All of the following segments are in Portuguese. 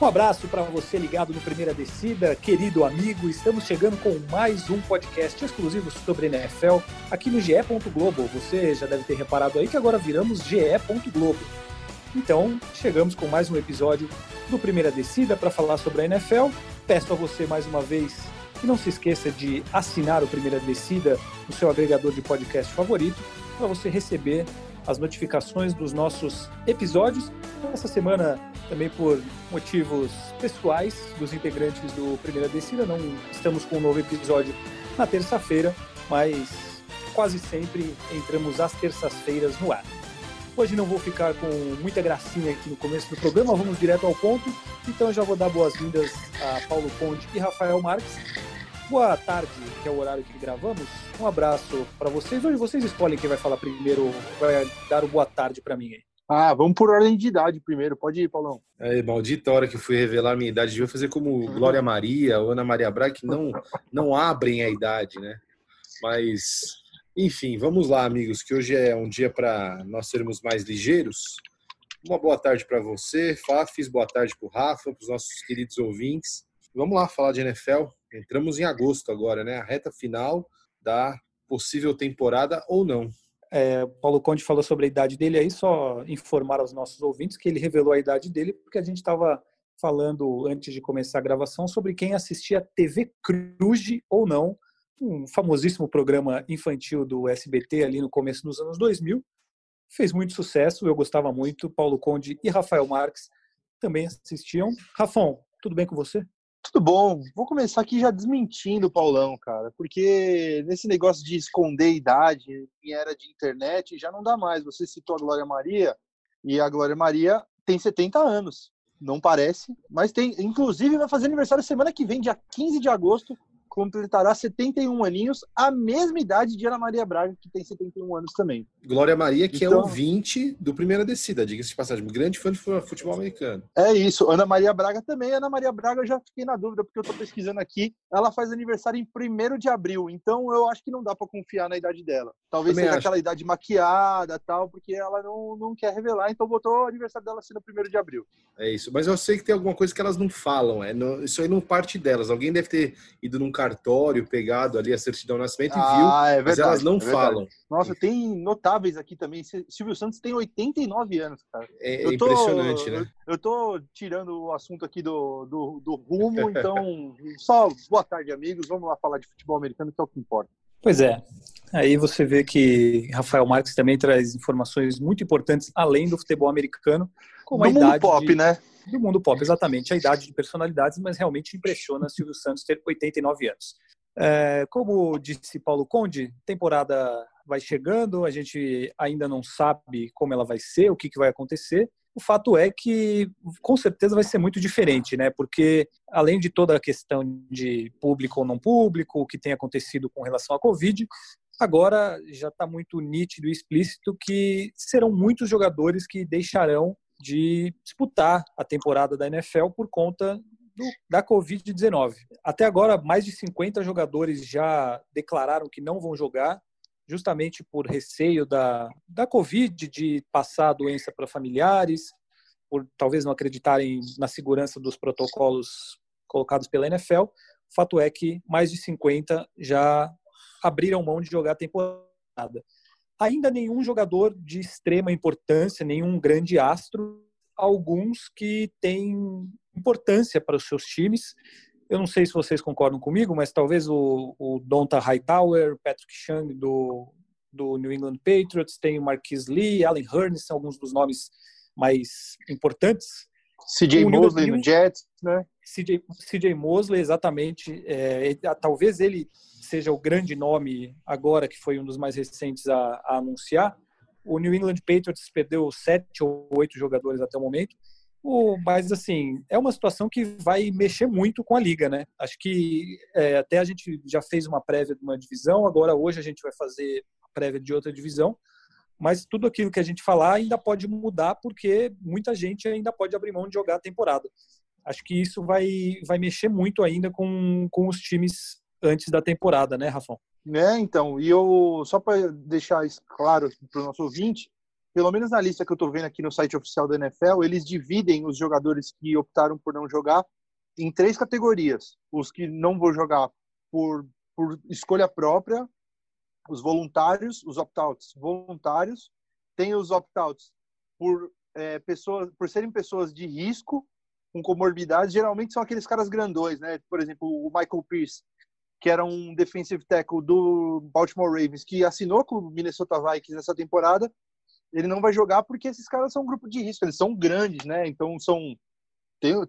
Um abraço para você ligado no Primeira Descida, querido amigo. Estamos chegando com mais um podcast exclusivo sobre NFL aqui no GE. Globo. Você já deve ter reparado aí que agora viramos GE. Globo. Então, chegamos com mais um episódio do Primeira Descida para falar sobre a NFL. Peço a você mais uma vez que não se esqueça de assinar o Primeira Descida no seu agregador de podcast favorito para você receber as notificações dos nossos episódios. Essa semana, também por motivos pessoais dos integrantes do Primeira Descida, não estamos com um novo episódio na terça-feira, mas quase sempre entramos às terças-feiras no ar. Hoje não vou ficar com muita gracinha aqui no começo do programa, vamos direto ao ponto. Então eu já vou dar boas-vindas a Paulo Conde e Rafael Marques boa tarde, que é o horário que gravamos. Um abraço para vocês. Hoje vocês escolhem quem vai falar primeiro, vai dar o boa tarde para mim aí. Ah, vamos por ordem de idade primeiro. Pode ir, Paulão. É, maldita hora que fui revelar a minha idade. Devia fazer como Glória Maria ou Ana Maria Braga, que não, não abrem a idade, né? Mas, enfim, vamos lá, amigos, que hoje é um dia para nós sermos mais ligeiros. Uma boa tarde para você, Fafis, boa tarde para o Rafa, para os nossos queridos ouvintes. Vamos lá falar de NFL. Entramos em agosto agora, né? A reta final da possível temporada ou não. É, Paulo Conde falou sobre a idade dele aí, só informar aos nossos ouvintes que ele revelou a idade dele porque a gente estava falando antes de começar a gravação sobre quem assistia TV Cruz ou não, um famosíssimo programa infantil do SBT ali no começo dos anos 2000. Fez muito sucesso, eu gostava muito. Paulo Conde e Rafael Marques também assistiam. Rafão, tudo bem com você? Tudo bom. Vou começar aqui já desmentindo o Paulão, cara, porque nesse negócio de esconder idade em era de internet já não dá mais. Você citou a Glória Maria e a Glória Maria tem 70 anos. Não parece, mas tem. Inclusive, vai fazer aniversário semana que vem, dia 15 de agosto completará 71 aninhos, a mesma idade de Ana Maria Braga, que tem 71 anos também. Glória Maria, que é então, é ouvinte do Primeira Descida, diga-se de passagem, grande fã de futebol americano. É isso, Ana Maria Braga também. Ana Maria Braga, eu já fiquei na dúvida, porque eu estou pesquisando aqui, ela faz aniversário em 1 de abril, então eu acho que não dá para confiar na idade dela. Talvez também seja acho. aquela idade maquiada tal, porque ela não, não quer revelar, então botou o aniversário dela assim no 1 de abril. É isso, mas eu sei que tem alguma coisa que elas não falam, é, no, isso aí não parte delas. Alguém deve ter ido num cartório, pegado ali a certidão de nascimento e ah, viu, é verdade, mas elas não é falam. Nossa, tem notáveis aqui também. Silvio Santos tem 89 anos, cara. É, é tô, impressionante, né? Eu, eu tô tirando o assunto aqui do, do, do rumo, então só boa tarde, amigos. Vamos lá falar de futebol americano, que é o que importa. Pois é. Aí você vê que Rafael Marques também traz informações muito importantes além do futebol americano, como do idade pop, de, né? Do mundo pop, exatamente. A idade de personalidades, mas realmente impressiona Silvio Santos ter 89 anos. É, como disse Paulo Conde, temporada vai chegando, a gente ainda não sabe como ela vai ser, o que, que vai acontecer. O fato é que com certeza vai ser muito diferente, né? Porque além de toda a questão de público ou não público, o que tem acontecido com relação à Covid, agora já está muito nítido e explícito que serão muitos jogadores que deixarão de disputar a temporada da NFL por conta do, da Covid-19. Até agora, mais de 50 jogadores já declararam que não vão jogar, justamente por receio da, da Covid, de passar a doença para familiares, por talvez não acreditarem na segurança dos protocolos colocados pela NFL. O fato é que mais de 50 já abriram mão de jogar a temporada. Ainda nenhum jogador de extrema importância, nenhum grande astro, alguns que têm importância para os seus times. Eu não sei se vocês concordam comigo, mas talvez o, o Donta Hightower, Patrick Chung do, do New England Patriots, tem o Marquis Lee, Allen Hurns, são alguns dos nomes mais importantes. CJ Mosley no Jets, né? CJ, CJ Mosley, exatamente. É, talvez ele seja o grande nome agora, que foi um dos mais recentes a, a anunciar. O New England Patriots perdeu sete ou oito jogadores até o momento. O, mas, assim, é uma situação que vai mexer muito com a liga, né? Acho que é, até a gente já fez uma prévia de uma divisão, agora hoje a gente vai fazer a prévia de outra divisão, mas tudo aquilo que a gente falar ainda pode mudar porque muita gente ainda pode abrir mão de jogar a temporada. Acho que isso vai, vai mexer muito ainda com, com os times antes da temporada, né, Rafão? É, então, e eu, só para deixar isso claro para o nosso ouvinte, pelo menos na lista que eu estou vendo aqui no site oficial da NFL, eles dividem os jogadores que optaram por não jogar em três categorias: os que não vão jogar por, por escolha própria, os voluntários, os opt-outs voluntários, tem os opt-outs por é, pessoas, por serem pessoas de risco com comorbidades, geralmente são aqueles caras grandões, né? Por exemplo, o Michael Pierce, que era um defensive tackle do Baltimore Ravens, que assinou com o Minnesota Vikings nessa temporada, ele não vai jogar porque esses caras são um grupo de risco, eles são grandes, né? Então são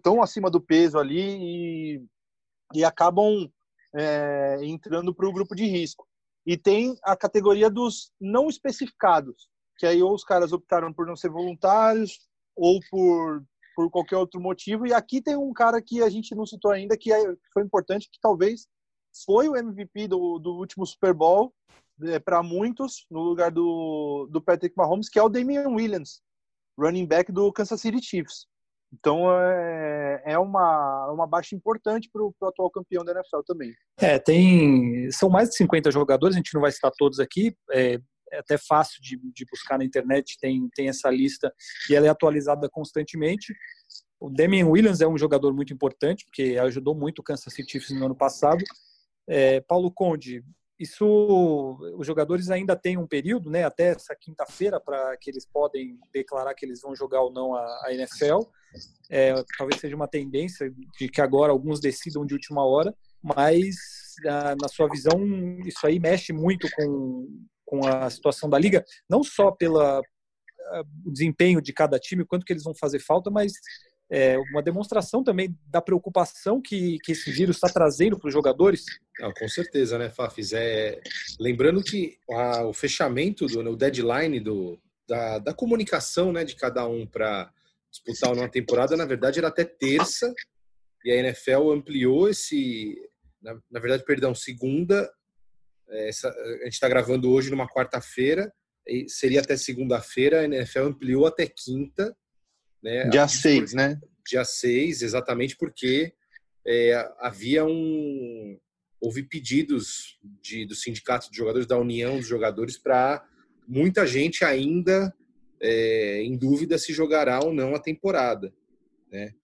tão acima do peso ali e, e acabam é, entrando para o grupo de risco. E tem a categoria dos não especificados, que aí ou os caras optaram por não ser voluntários ou por, por qualquer outro motivo. E aqui tem um cara que a gente não citou ainda, que é, foi importante, que talvez foi o MVP do, do último Super Bowl, é, para muitos, no lugar do, do Patrick Mahomes, que é o Damian Williams, running back do Kansas City Chiefs. Então é, é uma, uma baixa importante para o atual campeão da NFL também. É, tem. São mais de 50 jogadores, a gente não vai citar todos aqui. É, é até fácil de, de, buscar na internet, tem, tem essa lista e ela é atualizada constantemente. O Damian Williams é um jogador muito importante, porque ajudou muito o Kansas City Chiefs no ano passado. É, Paulo Conde, isso os jogadores ainda têm um período, né, até essa quinta-feira para que eles podem declarar que eles vão jogar ou não a, a NFL. É, talvez seja uma tendência de que agora alguns decidam de última hora, mas ah, na sua visão isso aí mexe muito com, com a situação da liga, não só pelo ah, desempenho de cada time, quanto que eles vão fazer falta, mas é, uma demonstração também da preocupação que, que esse vírus está trazendo para os jogadores? Não, com certeza, né, Fafis? É, lembrando que a, o fechamento, do, o deadline do, da, da comunicação né, de cada um para disputar uma temporada, na verdade, era até terça, e a NFL ampliou esse. Na, na verdade, perdão, segunda. É, essa, a gente está gravando hoje numa quarta-feira, seria até segunda-feira, a NFL ampliou até quinta né? Dia 6, né? Dia 6, exatamente porque é, havia um. Houve pedidos de, do sindicato de jogadores, da União dos Jogadores, para muita gente ainda é, em dúvida se jogará ou não a temporada. Né?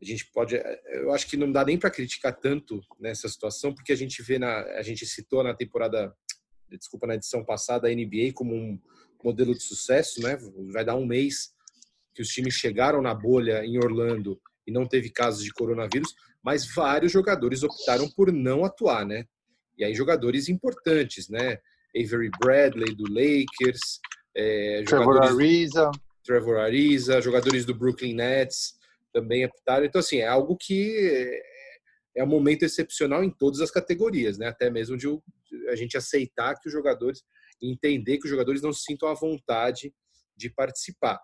A gente pode. Eu acho que não dá nem para criticar tanto nessa situação, porque a gente vê na. A gente citou na temporada. Desculpa, na edição passada, a NBA como um modelo de sucesso, né? Vai dar um mês que os times chegaram na bolha em Orlando e não teve casos de coronavírus, mas vários jogadores optaram por não atuar, né? E aí jogadores importantes, né? Avery Bradley do Lakers, é, Trevor Ariza, Trevor Ariza, jogadores do Brooklyn Nets também optaram. Então assim é algo que é um momento excepcional em todas as categorias, né? Até mesmo de a gente aceitar que os jogadores entender que os jogadores não se sintam à vontade de participar.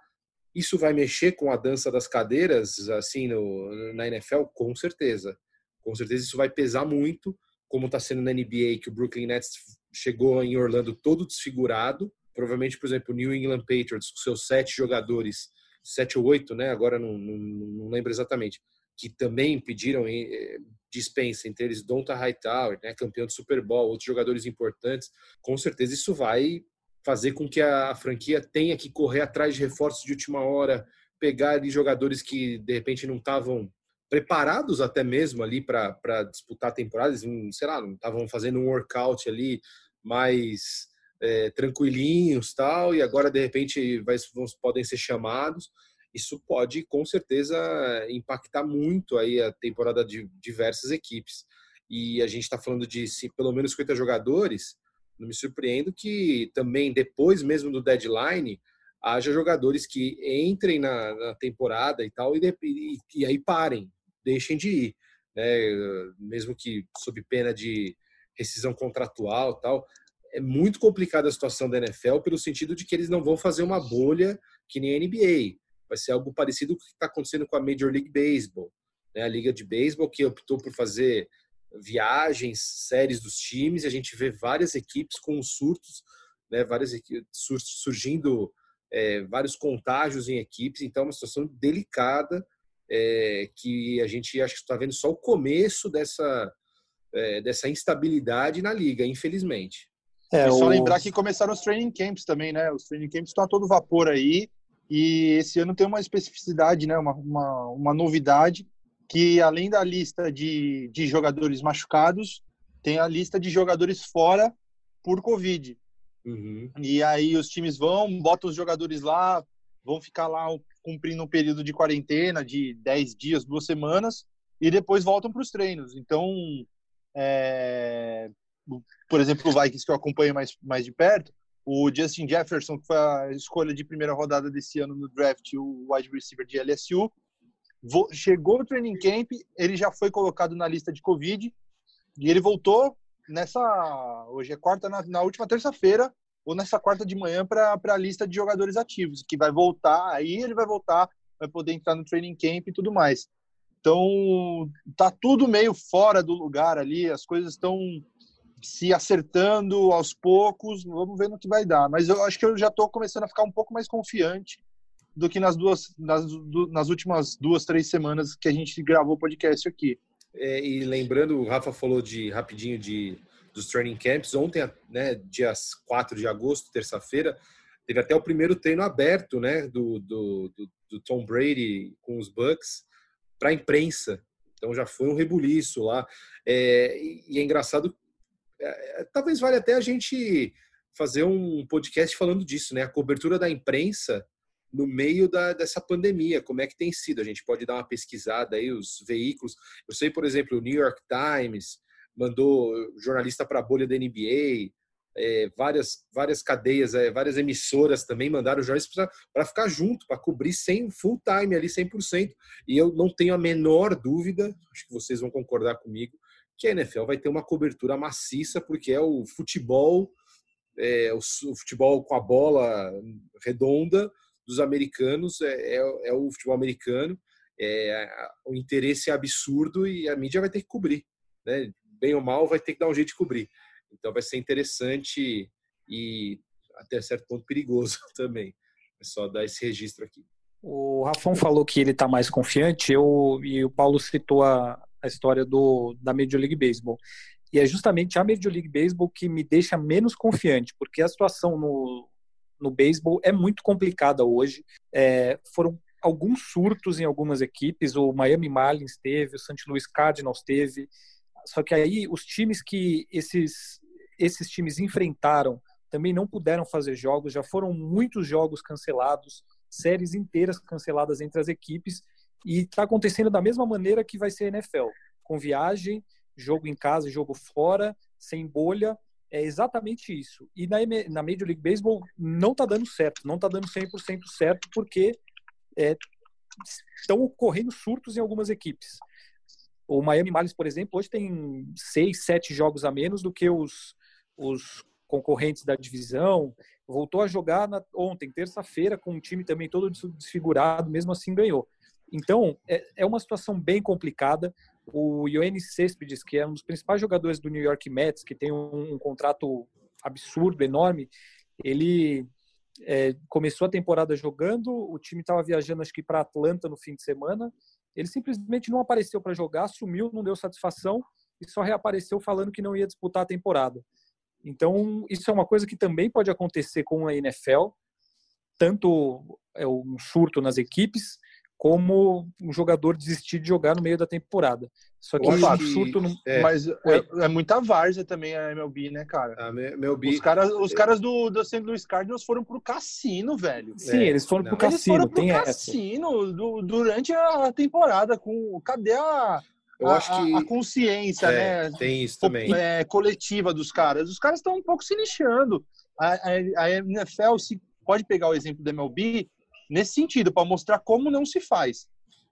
Isso vai mexer com a dança das cadeiras, assim, no, na NFL? Com certeza. Com certeza isso vai pesar muito, como está sendo na NBA, que o Brooklyn Nets chegou em Orlando todo desfigurado. Provavelmente, por exemplo, o New England Patriots, com seus sete jogadores, sete ou oito, né? Agora não, não, não lembro exatamente, que também pediram eh, dispensa, entre eles Donta Hightower, né, campeão do Super Bowl, outros jogadores importantes. Com certeza isso vai fazer com que a franquia tenha que correr atrás de reforços de última hora, pegar ali jogadores que de repente não estavam preparados até mesmo ali para disputar a temporada, eles, sei lá, não estavam fazendo um workout ali mais é, tranquilinhos tal, e agora de repente vai, vão, podem ser chamados. Isso pode com certeza impactar muito aí a temporada de diversas equipes. E a gente está falando de sim, pelo menos 50 jogadores, não me surpreendo que também depois mesmo do deadline haja jogadores que entrem na, na temporada e tal e, e, e, aí parem, deixem de ir, né? mesmo que sob pena de rescisão contratual tal. É muito complicada a situação da NFL pelo sentido de que eles não vão fazer uma bolha que nem a NBA. Vai ser algo parecido com o que está acontecendo com a Major League Baseball, né? a liga de beisebol que optou por fazer viagens, séries dos times, e a gente vê várias equipes com surtos, né, várias equipes surgindo é, vários contágios em equipes, então é uma situação delicada é, que a gente acho que está vendo só o começo dessa, é, dessa instabilidade na liga, infelizmente. É, e só o... lembrar que começaram os training camps também, né? Os training camps estão a todo vapor aí. E esse ano tem uma especificidade, né? Uma, uma, uma novidade que além da lista de, de jogadores machucados, tem a lista de jogadores fora por Covid. Uhum. E aí os times vão, botam os jogadores lá, vão ficar lá cumprindo um período de quarentena de 10 dias, duas semanas, e depois voltam para os treinos. Então, é, por exemplo, o Vikings que eu acompanho mais, mais de perto, o Justin Jefferson, que foi a escolha de primeira rodada desse ano no draft, o wide receiver de LSU, chegou o training camp, ele já foi colocado na lista de Covid e ele voltou nessa. Hoje é quarta, na, na última terça-feira, ou nessa quarta de manhã, para a lista de jogadores ativos, que vai voltar, aí ele vai voltar, vai poder entrar no training camp e tudo mais. Então, tá tudo meio fora do lugar ali, as coisas estão se acertando aos poucos, vamos ver no que vai dar. Mas eu acho que eu já estou começando a ficar um pouco mais confiante do que nas duas nas, nas últimas duas, três semanas que a gente gravou o podcast aqui. É, e lembrando, o Rafa falou de rapidinho de dos training camps. Ontem, né, dias 4 de agosto, terça-feira, teve até o primeiro treino aberto né, do, do, do, do Tom Brady com os Bucks para a imprensa. Então já foi um rebuliço lá. É, e é engraçado, é, é, talvez valha até a gente fazer um podcast falando disso, né? A cobertura da imprensa no meio da, dessa pandemia, como é que tem sido? A gente pode dar uma pesquisada aí, os veículos. Eu sei, por exemplo, o New York Times mandou jornalista para a bolha da NBA, é, várias, várias cadeias, é, várias emissoras também mandaram jornalistas para ficar junto, para cobrir sem full time ali, 100%. E eu não tenho a menor dúvida, acho que vocês vão concordar comigo, que a NFL vai ter uma cobertura maciça, porque é o futebol, é, o, o futebol com a bola redonda dos americanos, é, é, é o futebol americano, é, o interesse é absurdo e a mídia vai ter que cobrir. Né? Bem ou mal, vai ter que dar um jeito de cobrir. Então vai ser interessante e até certo ponto perigoso também. É só dar esse registro aqui. O Rafão falou que ele está mais confiante, eu, e o Paulo citou a, a história do, da Major League Baseball. E é justamente a Major League Baseball que me deixa menos confiante, porque a situação no, no beisebol é muito complicada hoje. É, foram alguns surtos em algumas equipes, o Miami Marlins teve, o St. Louis Cardinals teve, só que aí os times que esses, esses times enfrentaram também não puderam fazer jogos, já foram muitos jogos cancelados, séries inteiras canceladas entre as equipes, e está acontecendo da mesma maneira que vai ser a NFL, com viagem, jogo em casa, jogo fora, sem bolha, é exatamente isso. E na, na Major League Baseball não está dando certo, não está dando 100% certo, porque é, estão ocorrendo surtos em algumas equipes. O Miami Marlins, por exemplo, hoje tem seis, sete jogos a menos do que os, os concorrentes da divisão. Voltou a jogar na, ontem, terça-feira, com um time também todo desfigurado, mesmo assim ganhou. Então, é, é uma situação bem complicada. O Ioannis Cespedes, que é um dos principais jogadores do New York Mets, que tem um, um contrato absurdo, enorme, ele é, começou a temporada jogando, o time estava viajando acho que para Atlanta no fim de semana, ele simplesmente não apareceu para jogar, sumiu, não deu satisfação e só reapareceu falando que não ia disputar a temporada. Então, isso é uma coisa que também pode acontecer com a NFL, tanto é um surto nas equipes, como um jogador desistir de jogar no meio da temporada. Só que Opa, um surto no... é, mas é, é, muita várzea também a MLB, né, cara? A MLB... Os caras, os caras do, do St. Louis Cardinals foram pro cassino, velho. Sim, é, eles foram não. pro cassino, eles foram tem pro cassino do, durante a temporada com cadê a eu a, acho que a consciência, é, né? Tem isso também. É, coletiva dos caras. Os caras estão um pouco se lixando. A, a, a NFL se pode pegar o exemplo da MLB nesse sentido, para mostrar como não se faz.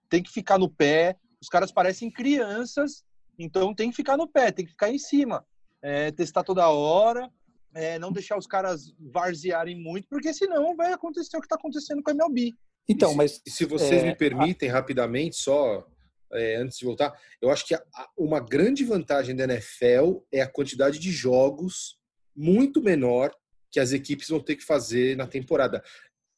Tem que ficar no pé, os caras parecem crianças, então tem que ficar no pé, tem que ficar em cima, é, testar toda hora, é, não deixar os caras varzearem muito, porque senão vai acontecer o que está acontecendo com a MLB. Então, mas se vocês é, me permitem a... rapidamente, só é, antes de voltar, eu acho que a, uma grande vantagem da NFL é a quantidade de jogos muito menor que as equipes vão ter que fazer na temporada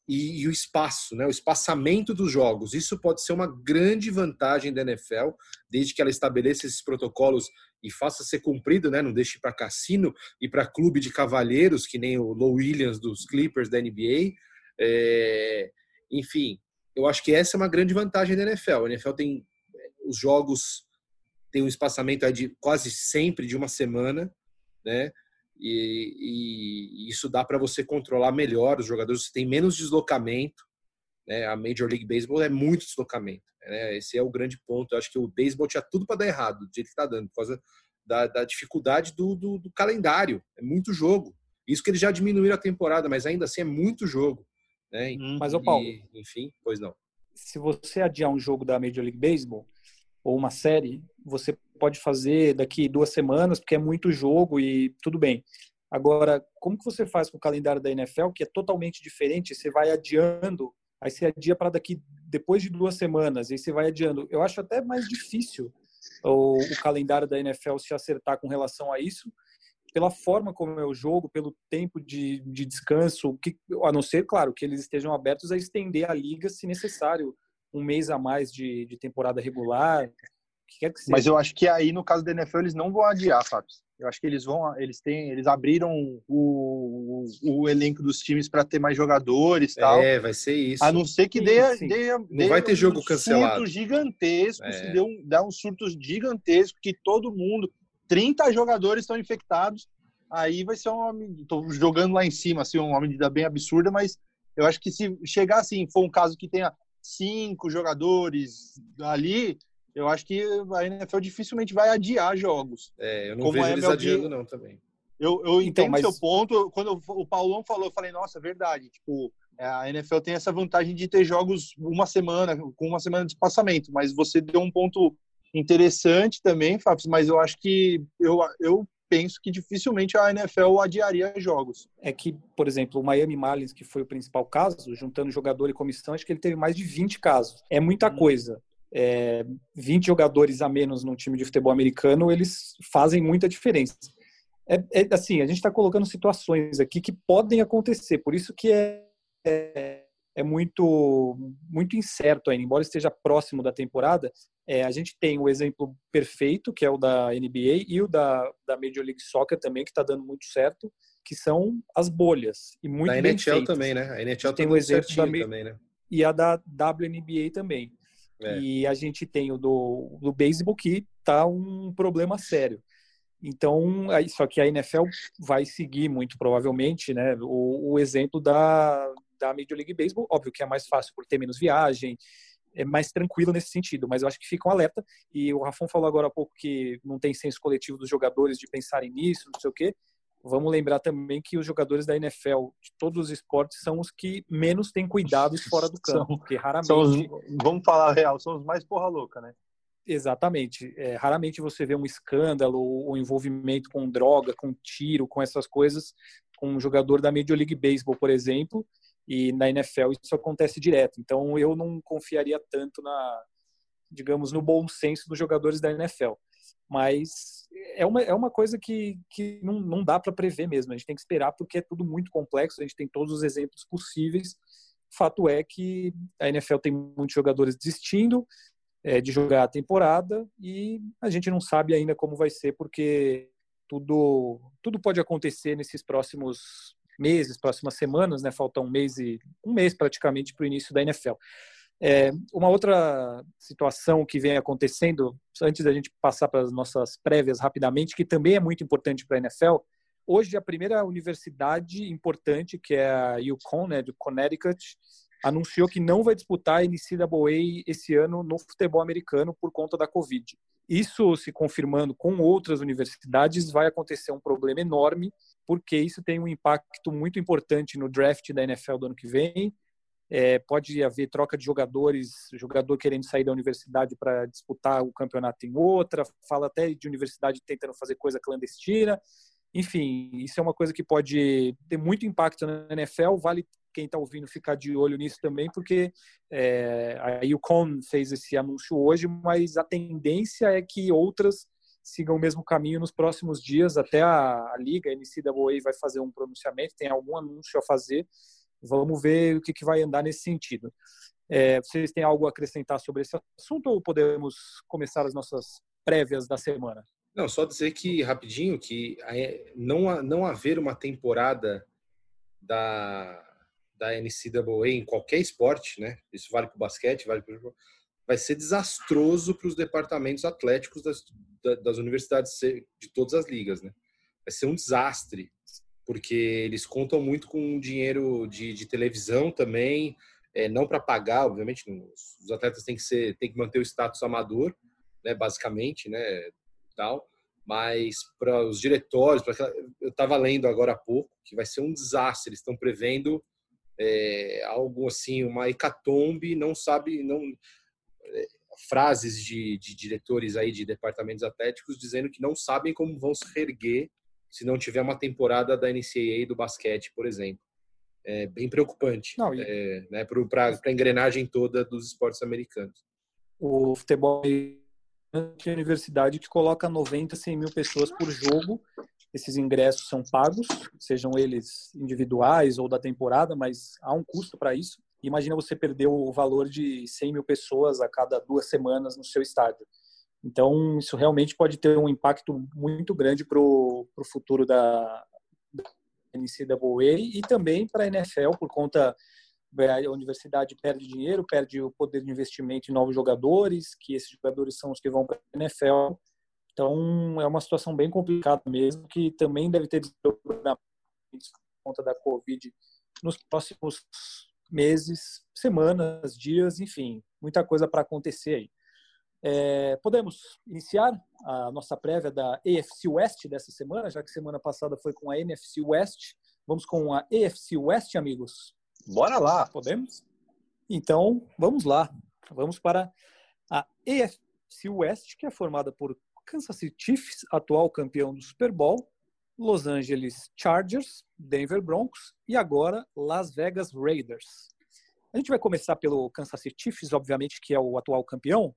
e, e, o espaço, né, o espaçamento dos jogos. Isso pode ser uma grande vantagem da NFL, desde que ela estabeleça esses protocolos e faça ser cumprido, né, não deixe para cassino e para clube de cavalheiros, que nem o Low Williams dos Clippers da NBA. É, enfim, eu acho que essa é uma grande vantagem da NFL. A NFL tem os jogos tem um espaçamento de quase sempre de uma semana, né? E, e isso dá para você controlar melhor os jogadores. Você tem menos deslocamento. Né? A Major League Baseball é muito deslocamento. Né? Esse é o grande ponto. Eu acho que o beisebol tinha tudo para dar errado, do jeito que está dando, por causa da, da dificuldade do, do, do, calendário. É muito jogo. Isso que eles já diminuíram a temporada, mas ainda assim é muito jogo. Né? Hum, mas, o Paulo, enfim, pois não. Se você adiar um jogo da Major League Baseball ou uma série, você pode fazer daqui duas semanas, porque é muito jogo e tudo bem. Agora, como que você faz com o calendário da NFL, que é totalmente diferente? Você vai adiando, aí você adia para daqui depois de duas semanas, aí você vai adiando. Eu acho até mais difícil o, o calendário da NFL se acertar com relação a isso, pela forma como é o jogo, pelo tempo de, de descanso, que, a não ser, claro, que eles estejam abertos a estender a liga se necessário, um mês a mais de, de temporada regular, que quer que seja. Mas eu acho que aí, no caso da NFL, eles não vão adiar, Fábio. Eu acho que eles vão, eles têm, eles abriram o, o, o elenco dos times para ter mais jogadores, tal. É, vai ser isso. A não ser que sim, dê, sim. dê, não dê vai ter um jogo cancelado. Surto gigantesco, é. se dê um, dá um surto gigantesco que todo mundo, 30 jogadores estão infectados, aí vai ser uma, tô jogando lá em cima, assim, uma medida bem absurda, mas eu acho que se chegar assim, for um caso que tenha cinco jogadores ali, eu acho que a NFL dificilmente vai adiar jogos. É, eu não vejo eles adiando não também. Eu, eu então, entendo mas... seu ponto. Quando o Paulão falou, eu falei, nossa, é verdade. Tipo, é, a NFL tem essa vantagem de ter jogos uma semana, com uma semana de espaçamento, mas você deu um ponto interessante também, Fábio, mas eu acho que eu, eu penso que dificilmente a NFL adiaria jogos. É que, por exemplo, o Miami Marlins, que foi o principal caso, juntando jogador e comissão, acho que ele teve mais de 20 casos. É muita hum. coisa é, 20 jogadores a menos no time de futebol americano, eles fazem muita diferença. É, é assim, a gente está colocando situações aqui que podem acontecer, por isso que é, é, é, muito, muito incerto ainda, embora esteja próximo da temporada. É, a gente tem o exemplo perfeito, que é o da NBA, e o da, da Major League Soccer também, que está dando muito certo, que são as bolhas. E muito da NHL feitas. também, né? A NHL tá tem o exemplo da, também, né? E a da WNBA também. É. E a gente tem o do, do beisebol que tá um problema sério. Então, só que a NFL vai seguir muito provavelmente, né, o, o, exemplo da, da Major League Baseball, óbvio que é mais fácil por ter menos viagem, é mais tranquilo nesse sentido, mas eu acho que fica um alerta, e o Rafão falou agora há pouco que não tem senso coletivo dos jogadores de pensarem nisso, não sei o quê, Vamos lembrar também que os jogadores da NFL de todos os esportes são os que menos têm cuidados fora do campo, são, porque raramente. Os, vamos falar real, são os mais porra louca, né? Exatamente. É, raramente você vê um escândalo ou envolvimento com droga, com tiro, com essas coisas, com um jogador da Major League Baseball, por exemplo, e na NFL isso acontece direto. Então eu não confiaria tanto na, digamos, no bom senso dos jogadores da NFL. Mas é uma, é uma coisa que, que não, não dá para prever mesmo. A gente tem que esperar porque é tudo muito complexo, a gente tem todos os exemplos possíveis. Fato é que a NFL tem muitos jogadores desistindo é, de jogar a temporada e a gente não sabe ainda como vai ser porque tudo, tudo pode acontecer nesses próximos meses, próximas semanas, né? Falta um mês e um mês praticamente para o início da NFL. É, uma outra situação que vem acontecendo, antes da gente passar para as nossas prévias rapidamente, que também é muito importante para a NFL, hoje a primeira universidade importante, que é a UConn, né, do Connecticut, anunciou que não vai disputar a NCAA esse ano no futebol americano por conta da Covid. Isso se confirmando com outras universidades, vai acontecer um problema enorme, porque isso tem um impacto muito importante no draft da NFL do ano que vem, é, pode haver troca de jogadores, jogador querendo sair da universidade para disputar o campeonato em outra, fala até de universidade tentando fazer coisa clandestina. Enfim, isso é uma coisa que pode ter muito impacto na NFL. Vale quem está ouvindo ficar de olho nisso também, porque é, a UConn fez esse anúncio hoje, mas a tendência é que outras sigam o mesmo caminho nos próximos dias. Até a, a Liga, a NCAA, vai fazer um pronunciamento, tem algum anúncio a fazer Vamos ver o que, que vai andar nesse sentido. É, vocês têm algo a acrescentar sobre esse assunto ou podemos começar as nossas prévias da semana? Não, só dizer que, rapidinho, que não, não haver uma temporada da, da NCAA em qualquer esporte, né? Isso vale para o basquete, vale para vai ser desastroso para os departamentos atléticos das, das universidades de todas as ligas, né? Vai ser um desastre, porque eles contam muito com dinheiro de, de televisão também, é, não para pagar, obviamente, os atletas têm que ser, têm que manter o status amador, né? Basicamente, né? Tal, mas para os diretórios, para eu estava lendo agora há pouco que vai ser um desastre. Eles estão prevendo é, algo assim, uma hecatombe, não sabe, não frases de, de, diretores aí de departamentos atléticos dizendo que não sabem como vão se reerguer se não tiver uma temporada da NCAA do basquete, por exemplo. É bem preocupante não, e... é, né, para a engrenagem toda dos esportes americanos. O futebol é universidade que coloca 90, 100 mil pessoas por jogo. Esses ingressos são pagos, sejam eles individuais ou da temporada, mas há um custo para isso. Imagina você perder o valor de 100 mil pessoas a cada duas semanas no seu estádio. Então, isso realmente pode ter um impacto muito grande para o futuro da, da NCAA e também para a NFL, por conta a universidade perde dinheiro, perde o poder de investimento em novos jogadores, que esses jogadores são os que vão para a NFL. Então, é uma situação bem complicada mesmo, que também deve ter desdobramentos por conta da Covid nos próximos meses, semanas, dias, enfim, muita coisa para acontecer aí. É, podemos iniciar a nossa prévia da AFC West dessa semana, já que semana passada foi com a NFC West. Vamos com a AFC West, amigos? Bora lá! Podemos? Então, vamos lá. Vamos para a AFC West, que é formada por Kansas City Chiefs, atual campeão do Super Bowl, Los Angeles Chargers, Denver Broncos e agora Las Vegas Raiders. A gente vai começar pelo Kansas City Chiefs, obviamente, que é o atual campeão.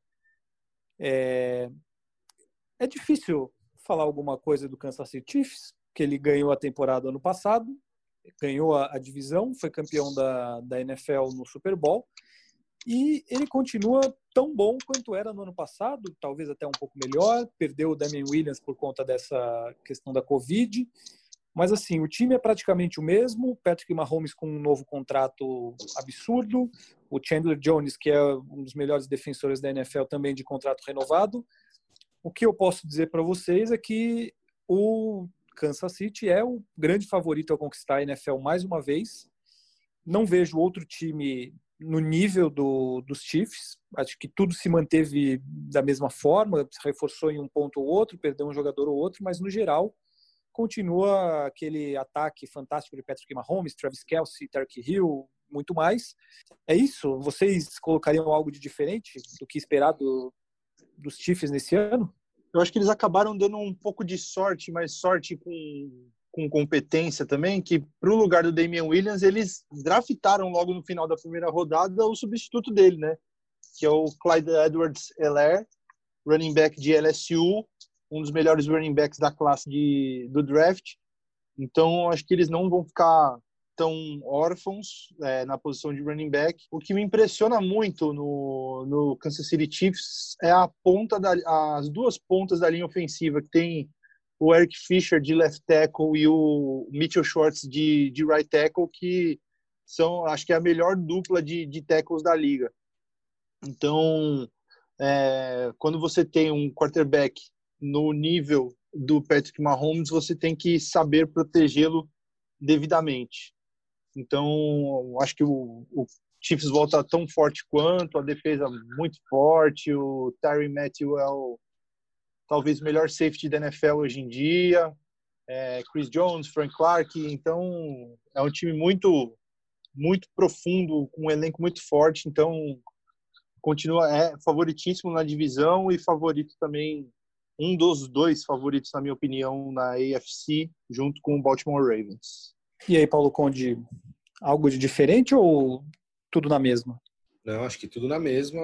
É, é difícil falar alguma coisa do Kansas City Chiefs, que ele ganhou a temporada ano passado, ganhou a, a divisão, foi campeão da, da NFL no Super Bowl e ele continua tão bom quanto era no ano passado, talvez até um pouco melhor. Perdeu o Damian Williams por conta dessa questão da Covid. Mas assim, o time é praticamente o mesmo. Patrick Mahomes com um novo contrato absurdo. O Chandler Jones, que é um dos melhores defensores da NFL, também de contrato renovado. O que eu posso dizer para vocês é que o Kansas City é o grande favorito a conquistar a NFL mais uma vez. Não vejo outro time no nível do, dos Chiefs. Acho que tudo se manteve da mesma forma, se reforçou em um ponto ou outro, perdeu um jogador ou outro, mas no geral continua aquele ataque fantástico de Patrick Mahomes, Travis Kelsey, Tark Hill, muito mais. É isso? Vocês colocariam algo de diferente do que esperado dos Chiefs nesse ano? Eu acho que eles acabaram dando um pouco de sorte, mas sorte com com competência também, que para o lugar do Damian Williams, eles draftaram logo no final da primeira rodada o substituto dele, né? Que é o Clyde Edwards-Helaire, running back de LSU, um dos melhores running backs da classe de, do draft. Então, acho que eles não vão ficar tão órfãos é, na posição de running back. O que me impressiona muito no, no Kansas City Chiefs é a ponta da, as duas pontas da linha ofensiva que tem o Eric Fischer de left tackle e o Mitchell Schwartz de, de right tackle, que são, acho que é a melhor dupla de, de tackles da liga. Então, é, quando você tem um quarterback no nível do Patrick Mahomes, você tem que saber protegê-lo devidamente. Então, acho que o, o Chiefs volta tão forte quanto, a defesa muito forte, o Tyree Matthew é o talvez o melhor safety da NFL hoje em dia. É, Chris Jones, Frank Clark, então é um time muito muito profundo, com um elenco muito forte, então continua é favoritíssimo na divisão e favorito também um dos dois favoritos na minha opinião na AFC junto com o Baltimore Ravens. E aí, Paulo Conde, algo de diferente ou tudo na mesma? Não, acho que tudo na mesma.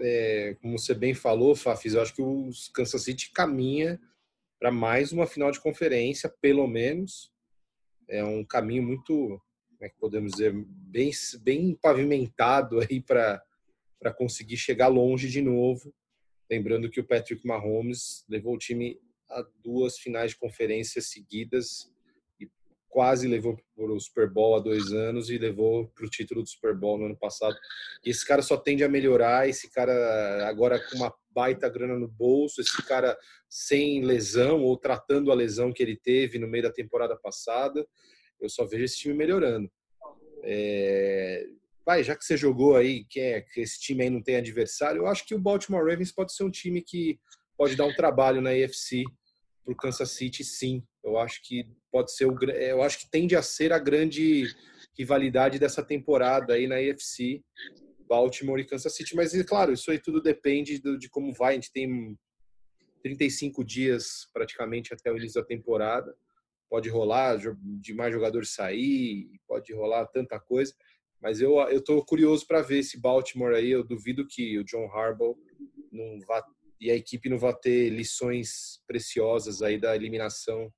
É, como você bem falou, Fafis, eu acho que o Kansas City caminha para mais uma final de conferência, pelo menos. É um caminho muito como é que podemos dizer, bem, bem pavimentado aí para conseguir chegar longe de novo. Lembrando que o Patrick Mahomes levou o time a duas finais de conferência seguidas quase levou para o Super Bowl há dois anos e levou para o título do Super Bowl no ano passado. E esse cara só tende a melhorar. Esse cara agora com uma baita grana no bolso, esse cara sem lesão ou tratando a lesão que ele teve no meio da temporada passada eu só vejo esse time melhorando. É... Vai, já que você jogou aí, que, é, que esse time aí não tem adversário, eu acho que o Baltimore Ravens pode ser um time que pode dar um trabalho na AFC para o Kansas City, sim. Eu acho que pode ser o, eu acho que tende a ser a grande rivalidade dessa temporada aí na AFC, Baltimore e Kansas City. Mas, claro, isso aí tudo depende do, de como vai. A gente tem 35 dias praticamente até o início da temporada pode rolar de mais jogadores sair, pode rolar tanta coisa. Mas eu eu tô curioso para ver esse Baltimore aí. Eu duvido que o John Harbaugh não vá e a equipe não vá ter lições preciosas aí da eliminação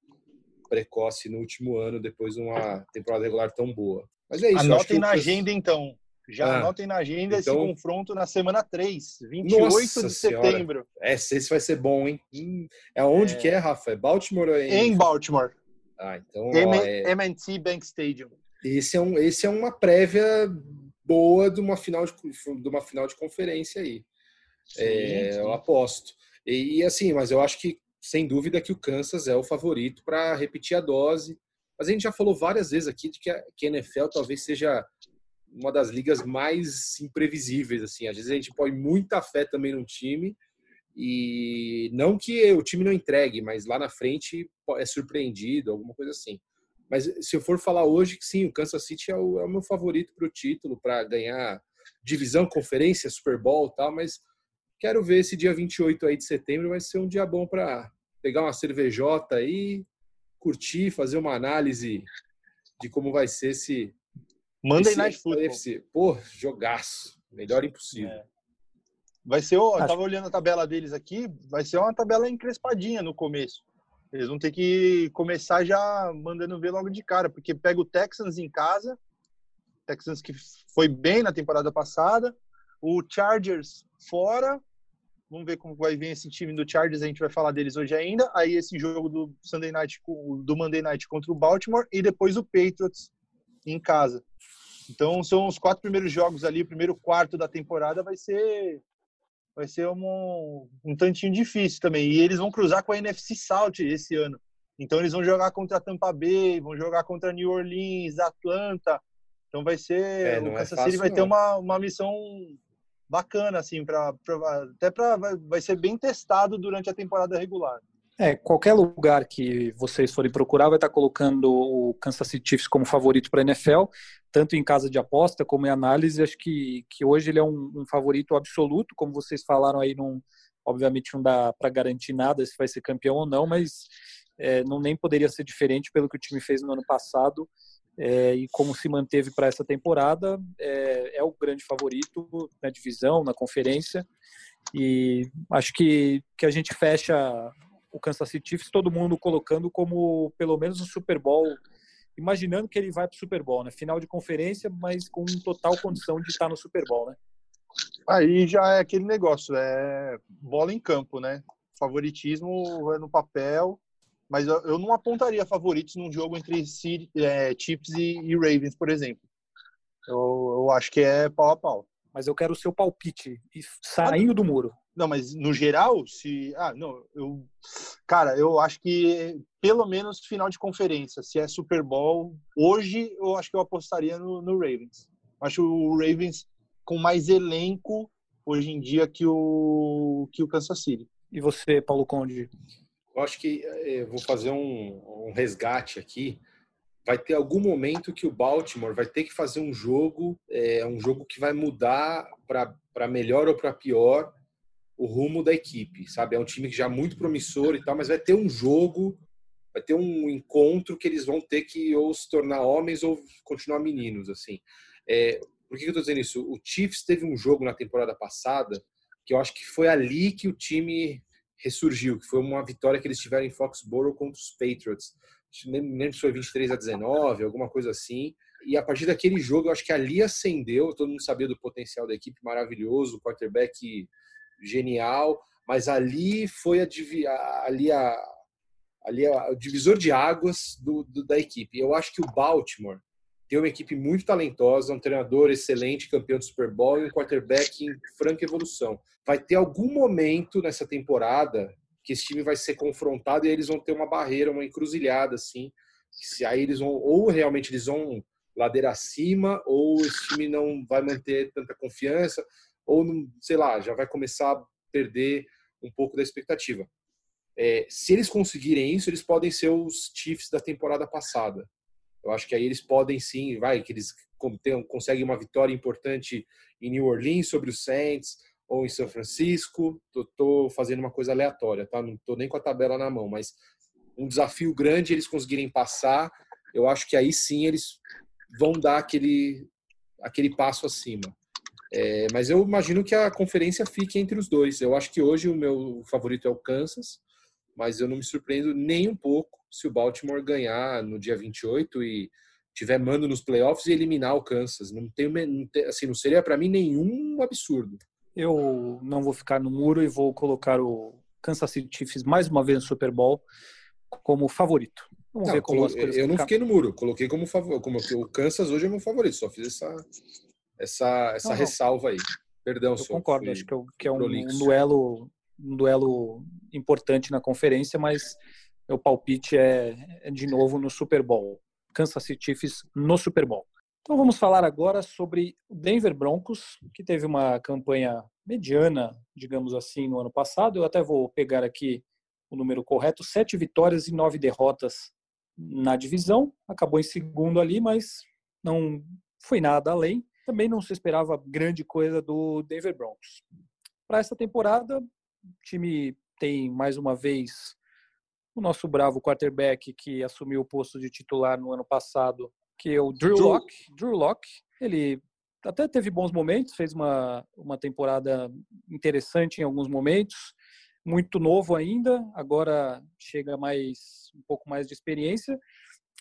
precoce no último ano depois de uma temporada regular tão boa. Mas é isso. Anotem na agenda então. Já ah, anotem na agenda então... esse confronto na semana 3, 28 Nossa de setembro. É, esse vai ser bom, hein? Hum, é onde é... que é, Rafa? É Baltimore ou é em... em Baltimore. Ah, então. M&T é... Bank Stadium. Esse é, um, esse é uma prévia boa de uma final de, de uma final de conferência aí. Sim, é, sim. Eu aposto. E, e, assim, mas eu acho que, sem dúvida, que o Kansas é o favorito para repetir a dose. Mas a gente já falou várias vezes aqui de que a, que a NFL talvez seja uma das ligas mais imprevisíveis. Assim. Às vezes a gente põe muita fé também no time e não que o time não entregue, mas lá na frente é surpreendido, alguma coisa assim. Mas se eu for falar hoje, sim, o Kansas City é o, é o meu favorito para o título, para ganhar divisão, conferência, Super Bowl e tal, mas quero ver esse dia 28 aí de setembro, vai ser um dia bom para pegar uma cervejota aí, curtir, fazer uma análise de como vai ser esse Monday esse, Night Football. Esse, pô, jogaço, melhor impossível. É. Vai ser, eu Acho... tava olhando a tabela deles aqui, vai ser uma tabela encrespadinha no começo. Eles vão ter que começar já mandando ver logo de cara, porque pega o Texans em casa, Texans que foi bem na temporada passada, o Chargers fora, vamos ver como vai vir esse time do Chargers, a gente vai falar deles hoje ainda, aí esse jogo do Sunday Night, do Monday Night contra o Baltimore, e depois o Patriots em casa. Então são os quatro primeiros jogos ali, o primeiro quarto da temporada vai ser vai ser um, um tantinho difícil também. E eles vão cruzar com a NFC South esse ano. Então eles vão jogar contra a Tampa Bay, vão jogar contra New Orleans, Atlanta. Então vai ser é, o é Kansas é City vai não. ter uma, uma missão bacana assim para até para vai, vai ser bem testado durante a temporada regular. É, qualquer lugar que vocês forem procurar vai estar colocando o Kansas City Chiefs como favorito para a NFL, tanto em casa de aposta como em análise. Acho que, que hoje ele é um, um favorito absoluto, como vocês falaram aí, não, obviamente não dá para garantir nada se vai ser campeão ou não, mas é, não nem poderia ser diferente pelo que o time fez no ano passado é, e como se manteve para essa temporada. É, é, o grande favorito na divisão, na conferência. E acho que, que a gente fecha o Kansas City Chiefs, todo mundo colocando como pelo menos o Super Bowl, imaginando que ele vai para o Super Bowl, né? Final de conferência, mas com total condição de estar no Super Bowl, né? Aí já é aquele negócio, é bola em campo, né? Favoritismo é no papel, mas eu não apontaria favoritos num jogo entre é, Chiefs e, e Ravens, por exemplo. Eu, eu acho que é pau a pau. Mas eu quero o seu palpite, saindo do muro. Não, mas no geral, se. Ah, não, eu. Cara, eu acho que pelo menos final de conferência. Se é Super Bowl, hoje eu acho que eu apostaria no, no Ravens. Acho o Ravens com mais elenco hoje em dia que o, que o Kansas City. E você, Paulo Conde? Eu acho que eu eh, vou fazer um, um resgate aqui. Vai ter algum momento que o Baltimore vai ter que fazer um jogo, é, um jogo que vai mudar para melhor ou para pior o rumo da equipe, sabe? É um time que já é muito promissor e tal, mas vai ter um jogo, vai ter um encontro que eles vão ter que ou se tornar homens ou continuar meninos, assim. É, por que eu tô dizendo isso? O Chiefs teve um jogo na temporada passada que eu acho que foi ali que o time ressurgiu, que foi uma vitória que eles tiveram em Foxborough contra os Patriots. nem lembro se foi 23 a 19, alguma coisa assim. E a partir daquele jogo, eu acho que ali acendeu, todo mundo sabia do potencial da equipe maravilhoso, quarterback genial, mas ali foi a, ali a, ali a, o divisor de águas do, do, da equipe. Eu acho que o Baltimore tem uma equipe muito talentosa, um treinador excelente, campeão do Super Bowl e um quarterback em franca evolução. Vai ter algum momento nessa temporada que esse time vai ser confrontado e eles vão ter uma barreira, uma encruzilhada assim. Se aí eles vão ou realmente eles vão ladeira acima ou esse time não vai manter tanta confiança ou não, sei lá, já vai começar a perder um pouco da expectativa. É, se eles conseguirem isso, eles podem ser os Chiefs da temporada passada. Eu acho que aí eles podem sim, vai, que eles conseguem uma vitória importante em New Orleans sobre os Saints ou em São Francisco. Tô, tô fazendo uma coisa aleatória, tá? Não tô nem com a tabela na mão, mas um desafio grande eles conseguirem passar. Eu acho que aí sim eles vão dar aquele aquele passo acima. É, mas eu imagino que a conferência fique entre os dois. Eu acho que hoje o meu favorito é o Kansas mas eu não me surpreendo nem um pouco se o Baltimore ganhar no dia 28 e tiver mando nos playoffs e eliminar o Kansas. Não tem, assim, não seria para mim nenhum absurdo. Eu não vou ficar no muro e vou colocar o Kansas City Chiefs mais uma vez no Super Bowl como favorito. Vamos não, ver como as coisas Eu não fiquei no muro, coloquei como favorito, como o Kansas hoje é meu favorito, só fiz essa essa essa não, ressalva aí. Perdão, eu concordo, acho que, é, que é um, um duelo um duelo importante na conferência, mas meu palpite é, é de novo no Super Bowl. Kansas City Chiefs no Super Bowl. Então vamos falar agora sobre o Denver Broncos, que teve uma campanha mediana, digamos assim, no ano passado. Eu até vou pegar aqui o número correto: sete vitórias e nove derrotas na divisão. Acabou em segundo ali, mas não foi nada além. Também não se esperava grande coisa do Denver Broncos. Para essa temporada, o time tem mais uma vez o nosso bravo quarterback que assumiu o posto de titular no ano passado, que é o Drew, Drew. Locke. Drew Locke, ele até teve bons momentos, fez uma, uma temporada interessante em alguns momentos, muito novo ainda, agora chega mais um pouco mais de experiência.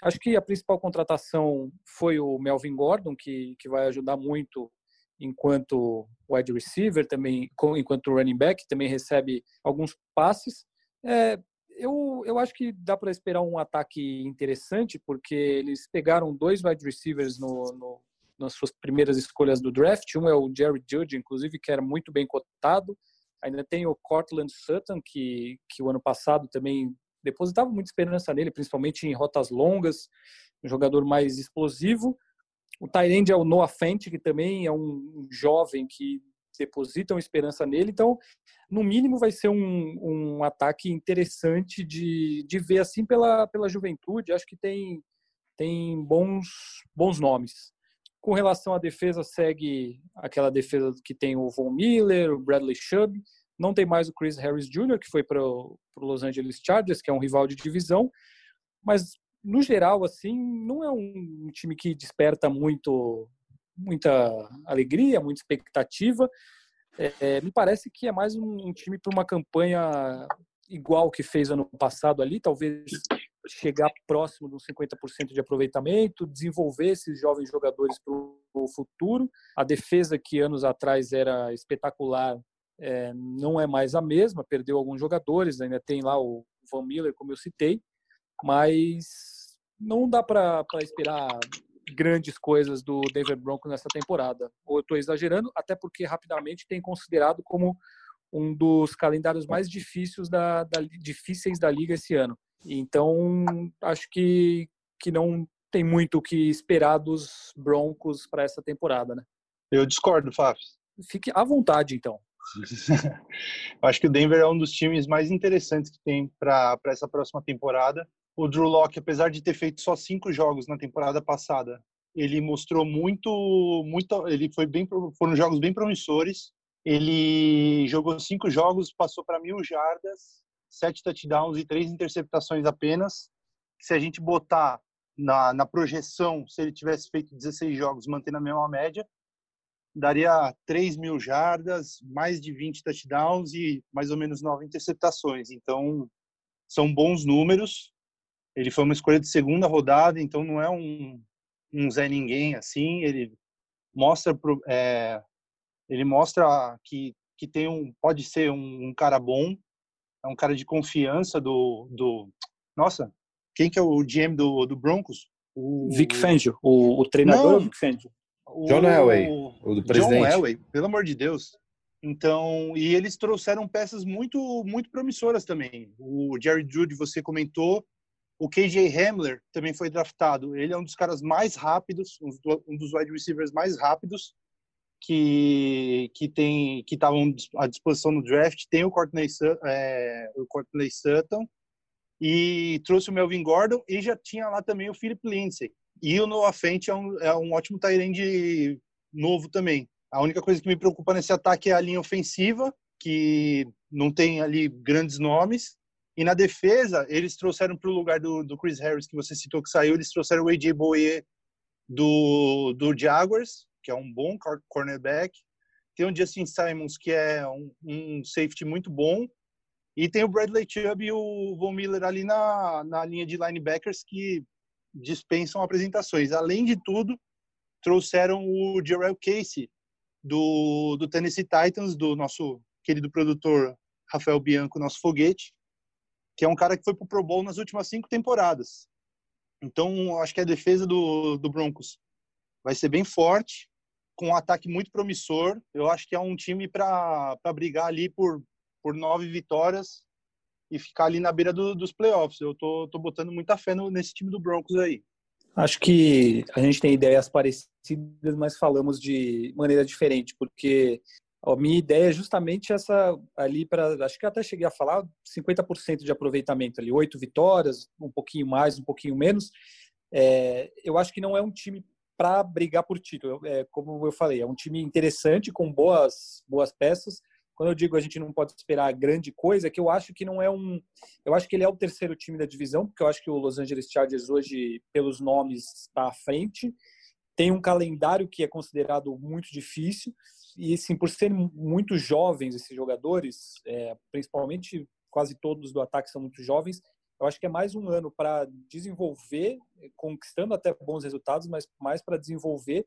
Acho que a principal contratação foi o Melvin Gordon, que, que vai ajudar muito enquanto wide receiver, também enquanto running back, também recebe alguns passes. É, eu, eu acho que dá para esperar um ataque interessante, porque eles pegaram dois wide receivers no, no, nas suas primeiras escolhas do draft. Um é o Jerry Judge, inclusive, que era muito bem cotado. Ainda tem o Cortland Sutton, que, que o ano passado também depositava muita esperança nele, principalmente em rotas longas, um jogador mais explosivo. O Tyrande é o Noah Fent, que também é um jovem que depositam esperança nele. Então, no mínimo, vai ser um, um ataque interessante de, de ver assim pela, pela juventude. Acho que tem, tem bons, bons nomes. Com relação à defesa, segue aquela defesa que tem o Von Miller, o Bradley Chubb. Não tem mais o Chris Harris Jr., que foi para o Los Angeles Chargers, que é um rival de divisão. Mas no geral, assim, não é um time que desperta muito, muita alegria, muita expectativa. É, me parece que é mais um time para uma campanha igual que fez ano passado ali, talvez chegar próximo de uns 50% de aproveitamento, desenvolver esses jovens jogadores para o futuro. A defesa que anos atrás era espetacular é, não é mais a mesma, perdeu alguns jogadores, ainda tem lá o Van Miller, como eu citei, mas não dá para esperar grandes coisas do Denver Broncos nessa temporada. Ou eu estou exagerando, até porque rapidamente tem considerado como um dos calendários mais difíceis da, da, difíceis da liga esse ano. Então, acho que, que não tem muito o que esperar dos Broncos para essa temporada, né? Eu discordo, Fábio. Fique à vontade, então. acho que o Denver é um dos times mais interessantes que tem para essa próxima temporada o Drew Locke, apesar de ter feito só cinco jogos na temporada passada, ele mostrou muito, muito, ele foi bem, foram jogos bem promissores. Ele jogou cinco jogos, passou para mil jardas, sete touchdowns e três interceptações apenas. Se a gente botar na, na projeção, se ele tivesse feito 16 jogos, mantendo a mesma média, daria 3 mil jardas, mais de 20 touchdowns e mais ou menos 9 interceptações. Então, são bons números Ele foi uma escolha de segunda rodada, então não é um, um Zé Ninguém assim. Ele mostra pro, é, ele mostra que, que tem um pode ser um, um, cara bom, é um cara de confiança do, do nossa, quem que é o GM do, do Broncos? O Vic Fangio, o, o treinador Não, Vic Fangio. John Elway, o do presidente. John Elway, pelo amor de Deus. Então, e eles trouxeram peças muito muito promissoras também. O Jerry Judy, você comentou, o KJ Hamler também foi draftado. Ele é um dos caras mais rápidos, um dos wide receivers mais rápidos que que tem que estavam à disposição no draft. Tem o Courtney, é, o Courtney Sutton e trouxe o Melvin Gordon e já tinha lá também o Philip Lindsay. E o Noah Fent é um, é um ótimo Tyrande novo também. A única coisa que me preocupa nesse ataque é a linha ofensiva, que não tem ali grandes nomes. E na defesa, eles trouxeram para o lugar do, do, Chris Harris, que você citou que saiu, eles trouxeram o AJ Boye do, do Jaguars, que é um bom cornerback. Tem o Justin Simons, que é um, um safety muito bom. E tem o Bradley Chubb e o Von Miller ali na, na linha de linebackers que dispensam apresentações. Além de tudo, trouxeram o Jarrell Casey, do, do Tennessee Titans, do nosso querido produtor Rafael Bianco, nosso foguete, que é um cara que foi pro Pro Bowl nas últimas cinco temporadas. Então, acho que a defesa do, do Broncos vai ser bem forte, com um ataque muito promissor. Eu acho que é um time para brigar ali por, por nove vitórias e ficar ali na beira do, dos playoffs. Eu tô, tô botando muita fé no, nesse time do Broncos aí. Acho que a gente tem ideias parecidas, mas falamos de maneira diferente, porque a minha ideia é justamente essa ali para, acho que até cheguei a falar, 50% de aproveitamento ali, oito vitórias, um pouquinho mais, um pouquinho menos. É, eu acho que não é um time para brigar por título. É, como eu falei, é um time interessante com boas boas peças, quando eu digo a gente não pode esperar grande coisa, é que eu acho que não é um. Eu acho que ele é o terceiro time da divisão, porque eu acho que o Los Angeles Chargers hoje, pelos nomes, está à frente. Tem um calendário que é considerado muito difícil. E, sim, por serem muito jovens esses jogadores, é, principalmente quase todos do ataque são muito jovens, eu acho que é mais um ano para desenvolver, conquistando até bons resultados, mas mais para desenvolver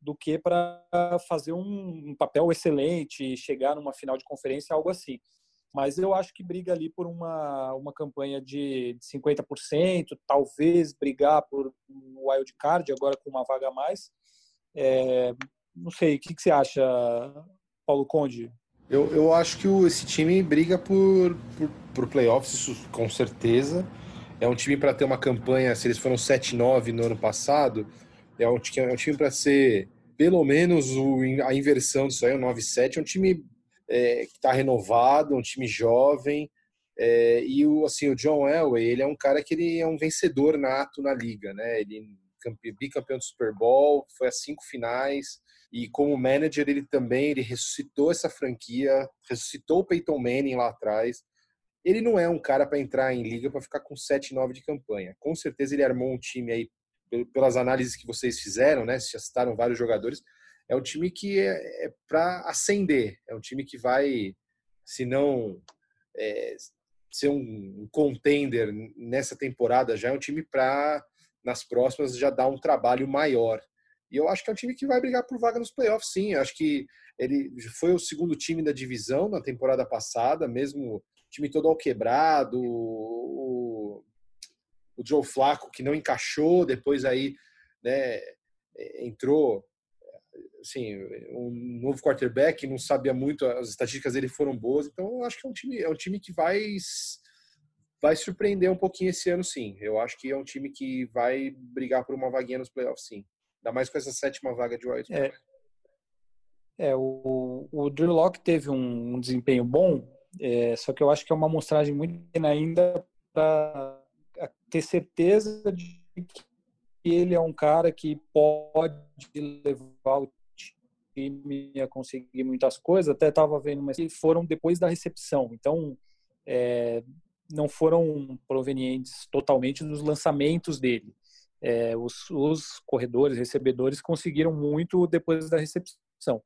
do que para fazer um, um, papel excelente, chegar numa final de conferência, algo assim. Mas eu acho que briga ali por uma, uma campanha de, de 50%, talvez brigar por um wild card, agora com uma vaga a mais. É, não sei, o que, que, você acha, Paulo Conde? Eu, eu acho que o, esse time briga por, por, por playoffs, isso com certeza. É um time para ter uma campanha, se eles foram 7-9 no ano passado, é um, é um time para ser pelo menos o, a inversão disso aí, o 9-7. É um time é, que está renovado, um time jovem. É, e o, assim, o John Elway, ele é um cara que ele é um vencedor nato na liga, né? Ele bicampeão do Super Bowl, foi a cinco finais e como manager ele também ele ressuscitou essa franquia, ressuscitou o Peyton Manning lá atrás. Ele não é um cara para entrar em liga para ficar com 7-9 de campanha. Com certeza ele armou um time aí pelas análises que vocês fizeram, né? Já citaram vários jogadores. É um time que é, é para ascender. É um time que vai, se não é, ser um contender nessa temporada, já é um time para nas próximas já dar um trabalho maior. E eu acho que é um time que vai brigar por vaga nos playoffs, sim. Eu acho que ele foi o segundo time da divisão na temporada passada, mesmo time todo ao quebrado, o o Joe Flacco que não encaixou, depois aí né, entrou assim, um novo quarterback, não sabia muito, as estatísticas dele foram boas, então eu acho que é um time, é um time que vai vai surpreender um pouquinho esse ano sim. Eu acho que é um time que vai brigar por uma vaguinha nos playoffs sim. Ainda mais com essa sétima vaga de wild é, é, o, o Drew Locke teve um, um desempenho bom, é, só que eu acho que é uma amostragem muito ainda para ter certeza de que ele é um cara que pode levar o time a conseguir muitas coisas. Até estava vendo, mas foram depois da recepção. Então, é, não foram provenientes totalmente dos lançamentos dele. É, os, os, corredores, recebedores conseguiram muito depois da recepção.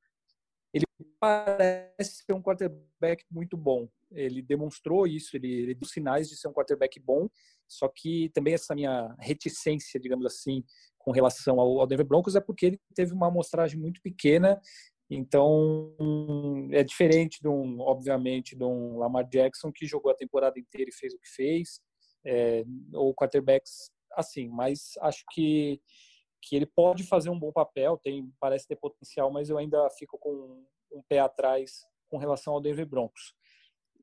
Ele parece ser um quarterback muito bom. ele demonstrou isso, ele, ele deu sinais de ser um quarterback bom, só que também essa minha reticência, digamos assim, com relação ao, ao Denver Broncos é porque ele teve uma amostragem muito pequena, então é diferente, de um, obviamente, de um Lamar Jackson que jogou a temporada inteira e fez o que fez, é, ou quarterbacks assim, mas acho que que ele pode fazer um bom papel, tem parece ter potencial, mas eu ainda fico com um pé atrás com relação ao Denver Broncos.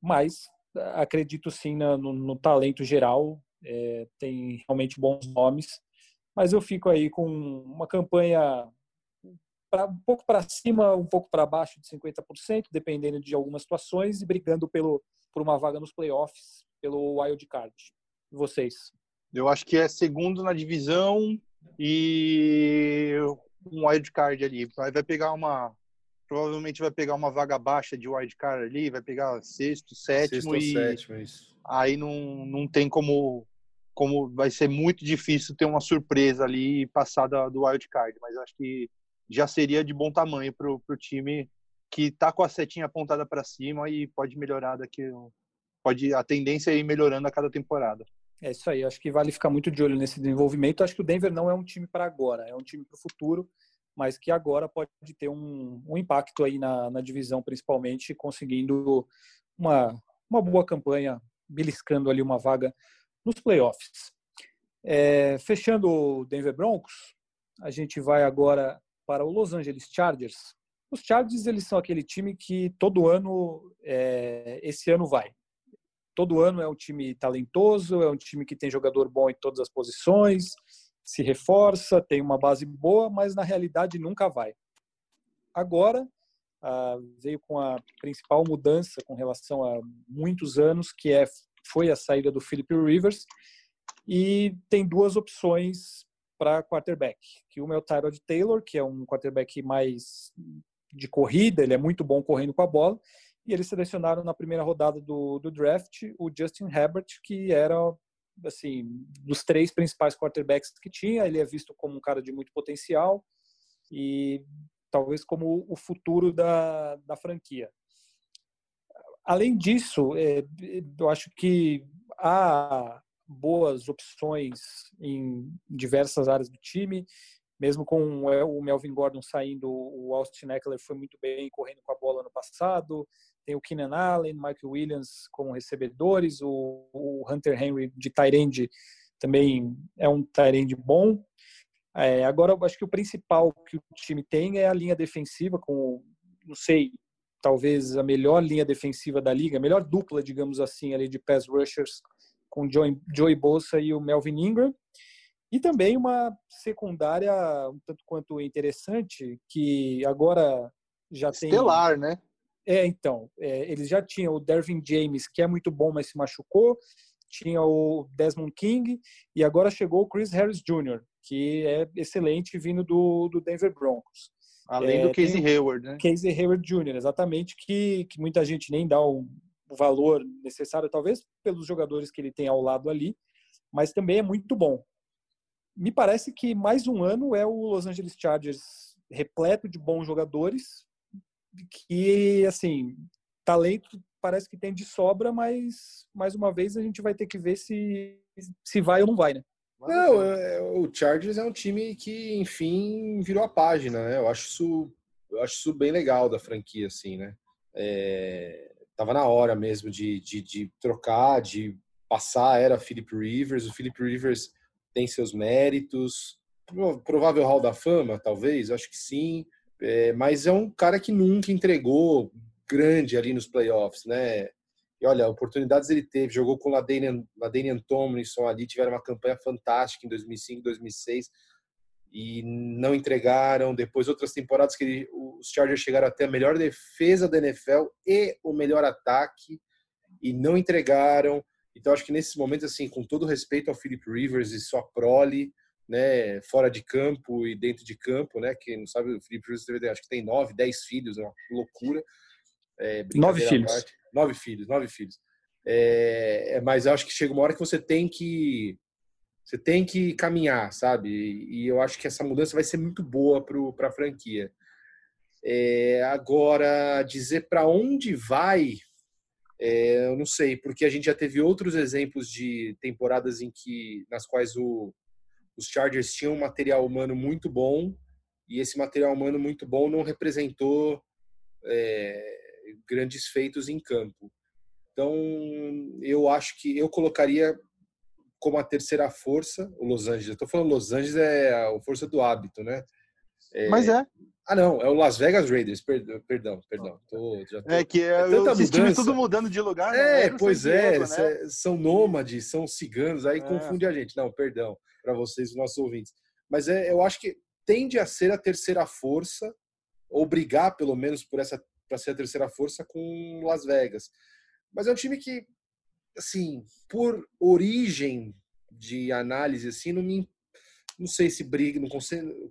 Mas acredito sim no, no talento geral, é, tem realmente bons nomes, mas eu fico aí com uma campanha pra, um pouco para cima, um pouco para baixo de 50%, dependendo de algumas situações, e brigando pelo, por uma vaga nos playoffs, pelo wild card. Vocês? Eu acho que é segundo na divisão e um wild card ali. Vai, vai pegar uma. Provavelmente vai pegar uma vaga baixa de wild card ali, vai pegar sexto, sétimo Sexto e. sétimo, isso. Aí não, não tem como. Como vai ser muito difícil ter uma surpresa ali e passar da, do wild card, mas acho que já seria de bom tamanho para o time que está com a setinha apontada para cima e pode melhorar daqui. Pode, a tendência é ir melhorando a cada temporada. É isso aí, acho que vale ficar muito de olho nesse desenvolvimento. Acho que o Denver não é um time para agora, é um time para o futuro, mas que agora pode ter um, um impacto aí na, na, divisão, principalmente conseguindo uma, uma boa campanha, beliscando ali uma vaga nos playoffs. É, fechando o Denver Broncos, a gente vai agora para o Los Angeles Chargers. Os Chargers eles são aquele time que todo ano, é, esse ano vai todo ano é um time talentoso, é um time que tem jogador bom em todas as posições, se reforça, tem uma base boa, mas na realidade nunca vai. Agora ah, veio com a principal mudança com relação a muitos anos, que é foi a saída do Philip Rivers e tem duas opções para quarterback, que uma é o Tyrod Taylor, que é um quarterback mais de corrida, ele é muito bom correndo com a bola, e eles selecionaram na primeira rodada do, do draft o Justin Herbert, que era assim dos três principais quarterbacks que tinha. Ele é visto como um cara de muito potencial e talvez como o futuro da, da franquia. Além disso, é, eu acho que há boas opções em diversas áreas do time mesmo com o Melvin Gordon saindo, o Austin Eckler foi muito bem correndo com a bola no passado. Tem o Keenan Allen, Mike Williams como recebedores, o, o Hunter Henry de Tyrande também é um Tyrande bom. É, agora, eu acho que o principal que o time tem é a linha defensiva, com, não sei, talvez a melhor linha defensiva da liga, a melhor dupla, digamos assim, ali de pass rushers, com Joey, Joey Bosa e o Melvin Ingram. E também uma secundária um tanto quanto interessante, que agora já Estelar, tem. Estelar, né? É, então. É, eles já tinham o Dervin James, que é muito bom, mas se machucou. Tinha o Desmond King. E agora chegou o Chris Harris Jr., que é excelente vindo do, do Denver Broncos. Além é, do Casey Hayward, né? Casey Hayward Jr., exatamente, que, que muita gente nem dá o, o valor necessário, talvez pelos jogadores que ele tem ao lado ali, mas também é muito bom me parece que mais um ano é o Los Angeles Chargers repleto de bons jogadores que, assim, talento parece que tem de sobra, mas mais uma vez a gente vai ter que ver se, se vai ou não vai, né? Não, é, o Chargers é um time que, enfim, virou a página, né? Eu acho isso, eu acho isso bem legal da franquia, assim, né? É, tava na hora mesmo de, de, de trocar, de passar era Philip Rivers. O Philip Rivers tem seus méritos. Provável Hall da Fama, talvez, acho que sim. É, mas é um cara que nunca entregou grande ali nos playoffs, né? E olha, oportunidades ele teve, jogou com Ladanian, Ladanian Tomlinson ali, tiveram uma campanha fantástica em 2005, 2006 e não entregaram. Depois, outras temporadas que ele, os Chargers chegaram até a melhor defesa da NFL e o melhor ataque e não entregaram. Então, acho que nesses momentos, assim, com todo respeito ao Philip Rivers e sua prole, né, fora de campo e dentro de campo, né, que não sabe, o Philip Rivers deve, acho que tem nove, dez filhos, é uma loucura. É, nove filhos. Nove filhos, nove filhos. É, é, mas acho que chega uma hora que você tem que você tem que caminhar, sabe? E, eu acho que essa mudança vai ser muito boa para a franquia. É, agora, dizer para onde vai É, eu não sei, porque a gente já teve outros exemplos de temporadas em que nas quais o, os Chargers tinham um material humano muito bom e esse material humano muito bom não representou é, grandes feitos em campo. Então, eu acho que eu colocaria como a terceira força o Los Angeles. Estou falando Los Angeles é a força do hábito, né? É... Mas é. Ah, não, é o Las Vegas Raiders, perdão, perdão. perdão. Tô, tô... É que é, é esses times tudo mudando de lugar. Né? É, pois é, né? são nômades, são ciganos, aí é. confunde a gente. Não, perdão para vocês, os nossos ouvintes. Mas é, eu acho que tende a ser a terceira força, ou brigar pelo menos por essa para ser a terceira força com Las Vegas. Mas é um time que, assim, por origem de análise, assim, não me não sei se briga, não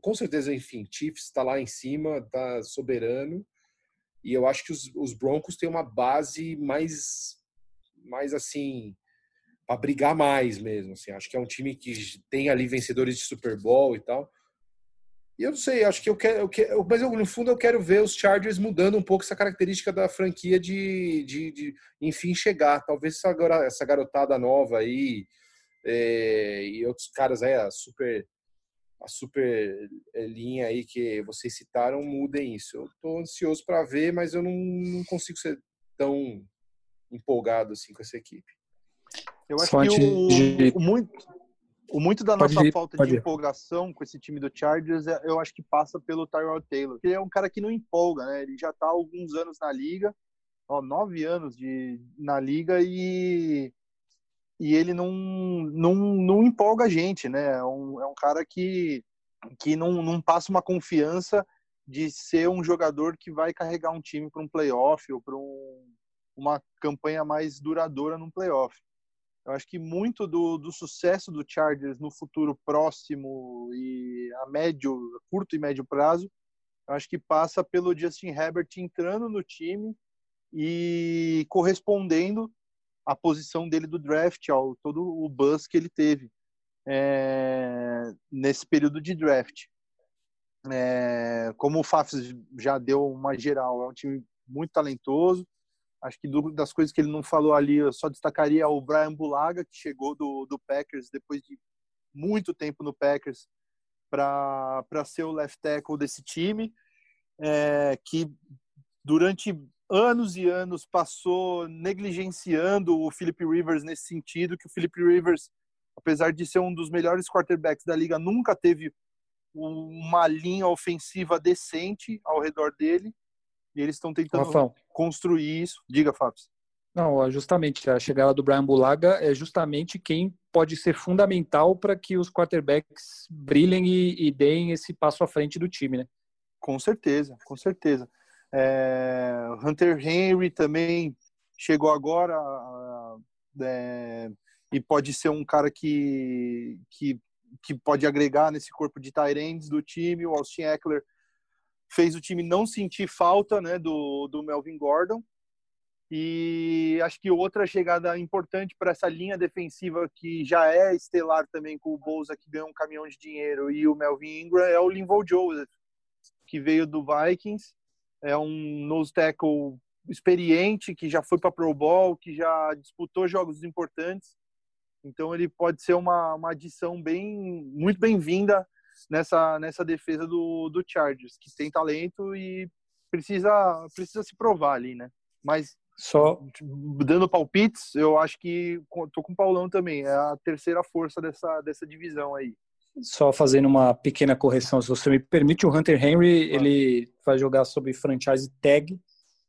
com certeza, enfim, Chiefs está lá em cima, está soberano, e eu acho que os, os Broncos têm uma base mais, mais assim, para brigar mais mesmo, assim, acho que é um time que tem ali vencedores de Super Bowl e tal, e eu não sei, acho que eu quero, eu quero mas eu, no fundo eu quero ver os Chargers mudando um pouco essa característica da franquia de, de, de enfim, chegar. Talvez essa, essa garotada nova aí é, e outros caras aí, super, a super eh, linha aí que vocês citaram, mudem isso. Eu tô ansioso para ver, mas eu não, não consigo ser tão empolgado assim com essa equipe. Eu acho que o, o, muito, o muito da nossa ir, falta de ir. empolgação com esse time do Chargers, é, eu acho que passa pelo Tyrod Taylor. Ele é um cara que não empolga, né? Ele já está há alguns anos na liga, ó, nove anos de, na liga e, e ele não, não, não empolga a gente, né? É um, é um cara que, que não, não passa uma confiança de ser um jogador que vai carregar um time para um playoff ou para um, uma campanha mais duradoura num playoff. Eu acho que muito do, do sucesso do Chargers no futuro próximo e a médio, curto e médio prazo, eu acho que passa pelo Justin Herbert entrando no time e correspondendo à posição dele do draft, ao todo o buzz que ele teve é, nesse período de draft. É, como o Fafs já deu uma geral, é um time muito talentoso, Acho que do, das coisas que ele não falou ali, eu só destacaria o Brian Bulaga, que chegou do, do Packers depois de muito tempo no Packers para ser o left tackle desse time, é, que durante anos e anos passou negligenciando o Philip Rivers nesse sentido, que o Philip Rivers, apesar de ser um dos melhores quarterbacks da liga, nunca teve uma linha ofensiva decente ao redor dele. E eles estão tentando construir isso. Diga, Fábio. Não, justamente a chegada do Brian Bulaga é justamente quem pode ser fundamental para que os quarterbacks brilhem e, e, deem esse passo à frente do time, né? Com certeza, com certeza. É, Hunter Henry também chegou agora é, e pode ser um cara que, que, que pode agregar nesse corpo de Tyrands do time. O Austin Eckler fez o time não sentir falta né, do, do Melvin Gordon. E acho que outra chegada importante para essa linha defensiva que já é estelar também com o Bolsa que ganhou um caminhão de dinheiro e o Melvin Ingram é o Linval Joseph, que veio do Vikings, é um nose tackle experiente que já foi para Pro Bowl, que já disputou jogos importantes. Então ele pode ser uma, uma adição bem muito bem-vinda nessa, nessa defesa do, do Chargers, que tem talento e precisa, precisa se provar ali, né? Mas só dando palpites, eu acho que tô com o Paulão também, é a terceira força dessa, dessa divisão aí. Só fazendo uma pequena correção, se você me permite, o Hunter Henry, ele vai jogar sobre franchise tag,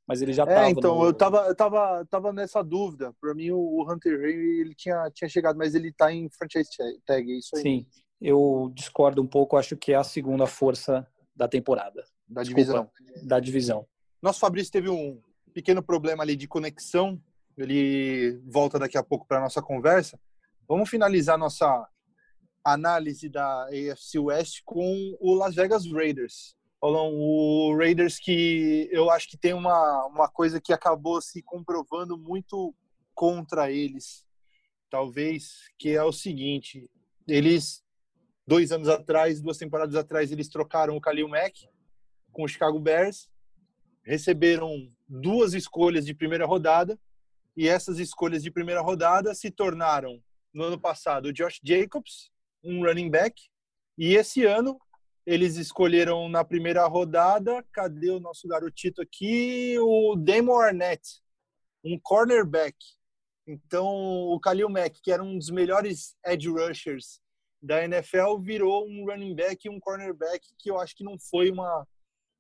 mas ele já é, então, no... eu tava, eu tava, tava nessa dúvida. Para mim, o Hunter Henry, ele tinha, tinha chegado, mas ele tá em franchise tag, é isso aí. Sim, eu discordo um pouco, acho que é a segunda força da temporada. Da divisão. da divisão. Nosso Fabrício teve um pequeno problema ali de conexão, ele volta daqui a pouco para nossa conversa. Vamos finalizar nossa análise da AFC West com o Las Vegas Raiders. Paulão, o Raiders que eu acho que tem uma, uma coisa que acabou se comprovando muito contra eles, talvez, que é o seguinte: eles dois anos atrás, duas temporadas atrás, eles trocaram o Khalil Mack com o Chicago Bears, receberam duas escolhas de primeira rodada E essas escolhas de primeira rodada se tornaram, no ano passado, o Josh Jacobs, um running back, e esse ano eles escolheram na primeira rodada, cadê o nosso garotito aqui? O Damon Arnett, um cornerback. Então, o Khalil Mack, que era um dos melhores edge rushers da NFL, virou um running back e um cornerback, que eu acho que não foi uma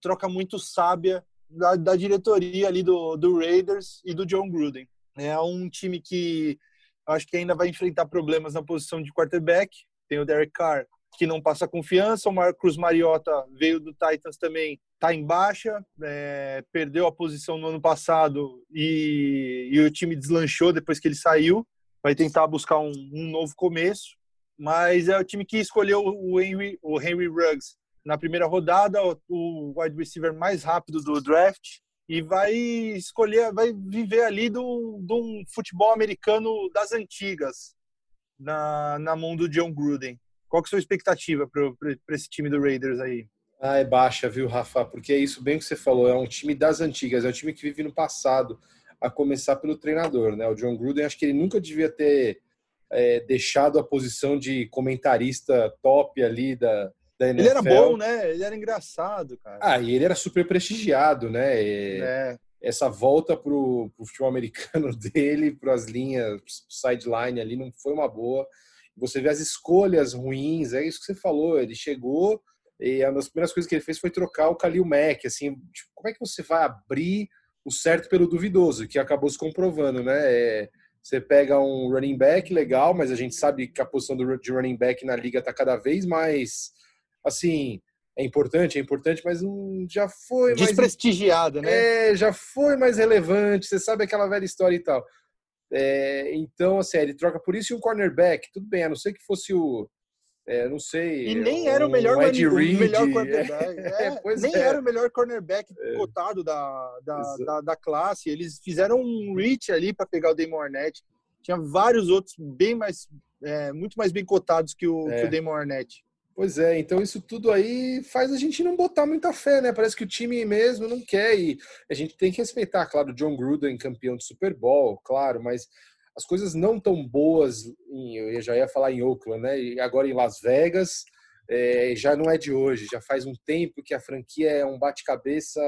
troca muito sábia da, da diretoria ali do, do Raiders e do John Gruden. É um time que acho que ainda vai enfrentar problemas na posição de quarterback. Tem o Derek Carr, que não passa confiança. O Marcos Mariota veio do Titans também, está em baixa, é, perdeu a posição no ano passado e, e, o time deslanchou depois que ele saiu. Vai tentar buscar um, um novo começo, mas é o time que escolheu o Henry, o Henry Ruggs na primeira rodada, o, wide receiver mais rápido do draft e vai escolher, vai viver ali de um futebol americano das antigas na, na mão do John Gruden. Qual que é a sua expectativa para esse time do Raiders aí? Ah, é baixa, viu, Rafa? Porque é isso bem que você falou, é um time das antigas, é um time que vive no passado, a começar pelo treinador, né? O John Gruden, acho que ele nunca devia ter é, deixado a posição de comentarista top ali da, da NFL. Ele era bom, né? Ele era engraçado, cara. Ah, e ele era super prestigiado, né? E é. Essa volta pro, pro futebol americano dele, para as linhas, sideline ali, não foi uma boa. Você vê as escolhas ruins, é isso que você falou. Ele chegou e uma das primeiras coisas que ele fez foi trocar o Kalil Mack. Assim, tipo, como é que você vai abrir o certo pelo duvidoso, que acabou se comprovando, né? É, você pega um running back legal, mas a gente sabe que a posição de running back na liga está cada vez mais, assim, é importante, é importante, mas já foi desprestigiada, mais, né? É, já foi mais relevante. Você sabe aquela velha história e tal. É, então, assim, ele troca por isso e um cornerback. Tudo bem, a não ser que fosse o. É, não sei. E nem era o melhor, Ed Reed, o melhor cornerback. É, é nem é. era o melhor cornerback é. cotado da, da, da, da, classe. Eles fizeram um reach ali para pegar o Damon Arnett. Tinha vários outros bem mais. muito mais bem cotados que o, que o Damon Arnett. Pois é, então isso tudo aí faz a gente não botar muita fé, né? Parece que o time mesmo não quer e a gente tem que respeitar, claro, John Gruden campeão de Super Bowl, claro, mas as coisas não tão boas, em, eu já ia falar em Oakland, né? E agora em Las Vegas, é, já não é de hoje, já faz um tempo que a franquia é um bate-cabeça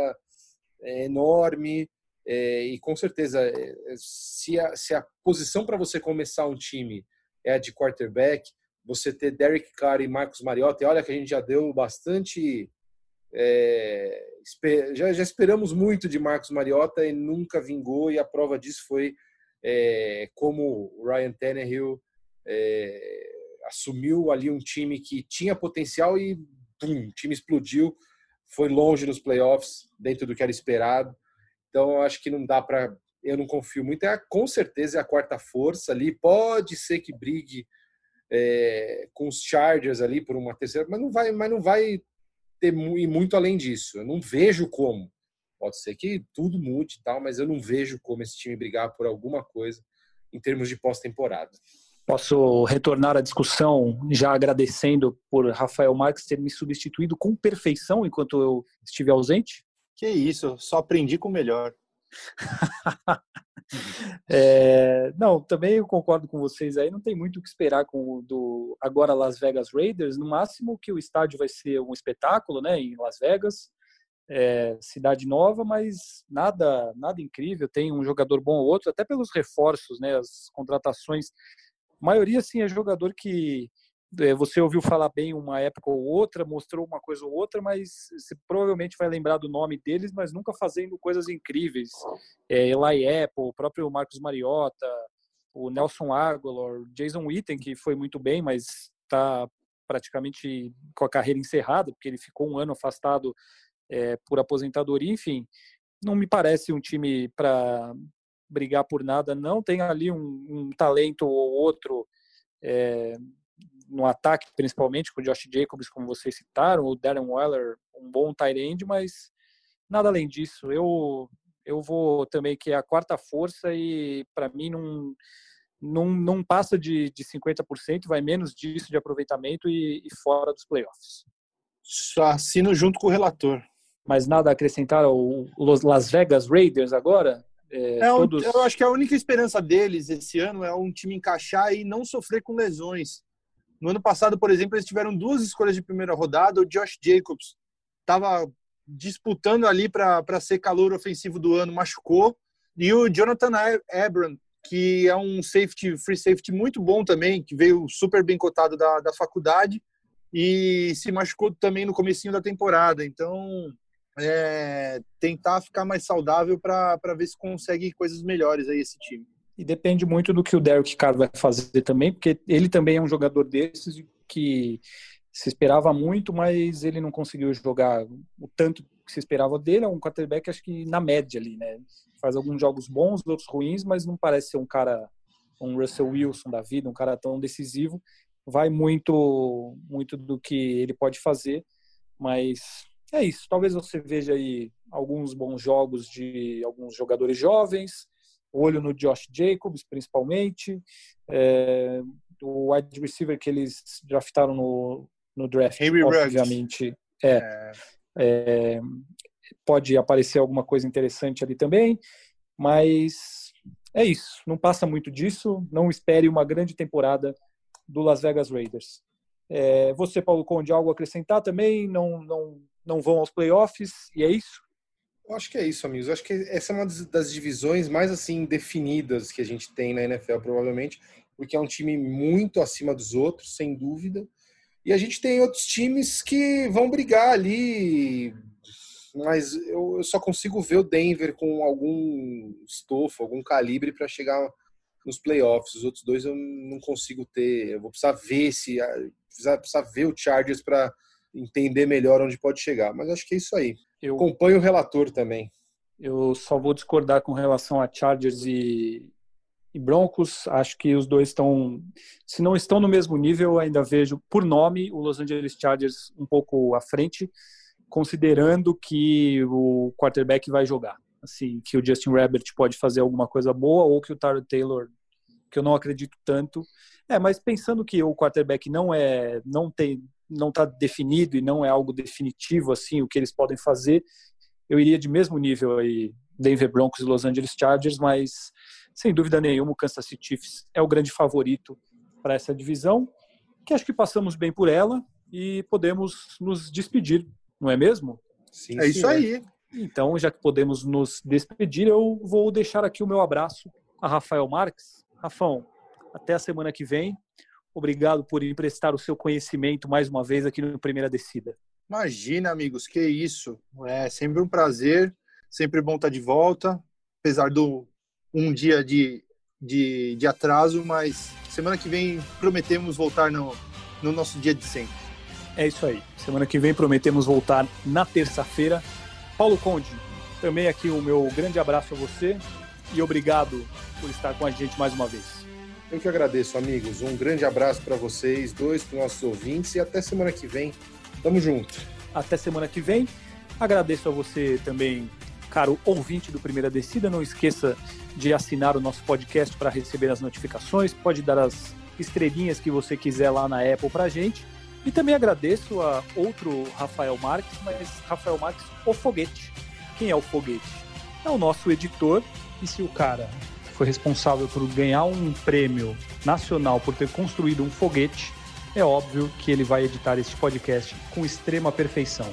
é, enorme é, e com certeza é, se a, se a posição para você começar um time é a de quarterback, você ter Derek Carr e Marcos Mariota, e olha que a gente já deu bastante. É, já, já, esperamos muito de Marcos Mariota e nunca vingou, e a prova disso foi é, como o Ryan Tannehill é, assumiu ali um time que tinha potencial e pum, o time explodiu, foi longe nos playoffs, dentro do que era esperado. Então, acho que não dá para. Eu não confio muito. É, com certeza é a quarta força ali. Pode ser que brigue é, com os Chargers ali por uma terceira, mas não vai, mas não vai ter ir muito além disso. Eu não vejo como. Pode ser que tudo mude e tal, mas eu não vejo como esse time brigar por alguma coisa em termos de pós-temporada. Posso retornar à discussão já agradecendo por Rafael Marques ter me substituído com perfeição enquanto eu estive ausente? Que isso, só aprendi com o melhor. É, não, também eu concordo com vocês aí, não tem muito o que esperar com o do agora Las Vegas Raiders, no máximo que o estádio vai ser um espetáculo, né, em Las Vegas, é, cidade nova, mas nada nada incrível, tem um jogador bom ou outro, até pelos reforços, né, as contratações, a maioria sim é jogador que você ouviu falar bem uma época ou outra, mostrou uma coisa ou outra, mas você provavelmente vai lembrar do nome deles, mas nunca fazendo coisas incríveis. É, Eli Apple, o próprio Marcos Mariota, o Nelson Aguilar, Jason Witten, que foi muito bem, mas está praticamente com a carreira encerrada, porque ele ficou um ano afastado é, por aposentadoria, enfim. Não me parece um time para brigar por nada, não. Tem ali um, um talento ou outro é, no ataque, principalmente com o Josh Jacobs, como vocês citaram, o Darren Waller, um bom tight end, mas nada além disso. Eu eu vou também que é a quarta força e para mim não, não, não passa de, de 50%, vai menos disso de aproveitamento e, e fora dos playoffs. Só assino junto com o relator. Mas nada a acrescentar ao Las Vegas Raiders agora? É, é todos... Eu acho que a única esperança deles esse ano é um time encaixar e não sofrer com lesões. No ano passado, por exemplo, eles tiveram duas escolhas de primeira rodada. O Josh Jacobs estava disputando ali para ser calor ofensivo do ano, machucou. E o Jonathan Abram, que é um safety, free safety muito bom também, que veio super bem cotado da, da faculdade e se machucou também no comecinho da temporada. Então, é, tentar ficar mais saudável para ver se consegue coisas melhores aí esse time. E depende muito do que o Derek Carr vai fazer também, porque ele também é um jogador desses que se esperava muito, mas ele não conseguiu jogar o tanto que se esperava dele. É um quarterback, acho que na média ali, né? Faz alguns jogos bons, outros ruins, mas não parece ser um cara, um Russell Wilson da vida, um cara tão decisivo. Vai muito, muito do que ele pode fazer, mas é isso. Talvez você veja aí alguns bons jogos de alguns jogadores jovens, olho no Josh Jacobs, principalmente, é, o wide receiver que eles draftaram no, no draft, Henry obviamente, é, é. É, pode aparecer alguma coisa interessante ali também, mas é isso. Não passa muito disso. Não espere uma grande temporada do Las Vegas Raiders. É, você, Paulo Conde, algo a acrescentar também? Não, não, não vão aos playoffs e é isso? Eu acho que é isso, amigos. Eu acho que essa é uma das divisões mais assim definidas que a gente tem na NFL, provavelmente, porque é um time muito acima dos outros, sem dúvida. E a gente tem outros times que vão brigar ali, mas eu, só consigo ver o Denver com algum estofo, algum calibre para chegar nos playoffs. Os outros dois eu não consigo ter. Eu vou precisar ver se precisar, precisar ver o Chargers para entender melhor onde pode chegar. Mas acho que é isso aí. Eu acompanho o relator também. Eu só vou discordar com relação a Chargers e, e Broncos. Acho que os dois estão, se não estão no mesmo nível, ainda vejo por nome o Los Angeles Chargers um pouco à frente, considerando que o quarterback vai jogar. Assim, que o Justin Herbert pode fazer alguma coisa boa ou que o Tyler Taylor, que eu não acredito tanto. É, mas pensando que o quarterback não é, não tem, não está definido e não é algo definitivo assim o que eles podem fazer, eu iria de mesmo nível aí Denver Broncos e Los Angeles Chargers, mas sem dúvida nenhuma, o Kansas City Chiefs é o grande favorito para essa divisão, que acho que passamos bem por ela e podemos nos despedir, não é mesmo? Sim, é isso aí. Então, já que podemos nos despedir, eu vou deixar aqui o meu abraço a Rafael Marques. Rafão, até a semana que vem. Obrigado por emprestar o seu conhecimento mais uma vez aqui no Primeira Descida. Imagina, amigos, que isso. É sempre um prazer, sempre bom estar de volta, apesar do um dia de, de, de atraso, mas semana que vem prometemos voltar no, no nosso dia de sempre. É isso aí. Semana que vem prometemos voltar na terça-feira. Paulo Conde, também aqui o meu grande abraço a você e obrigado por estar com a gente mais uma vez. Eu que agradeço, amigos. Um grande abraço para vocês, dois para os nossos ouvintes e até semana que vem. Tamo junto. Até semana que vem. Agradeço a você também caro ouvinte do Primeira Descida, não esqueça de assinar o nosso podcast para receber as notificações, pode dar as estrelinhas que você quiser lá na Apple para gente. E também agradeço a outro Rafael Marques, mas Rafael Marques, o Foguete. Quem é o Foguete? É o nosso editor, e se o cara foi responsável por ganhar um prêmio nacional por ter construído um foguete, é óbvio que ele vai editar este podcast com extrema perfeição.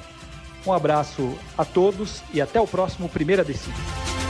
Um abraço a todos e até o próximo Primeira Descida.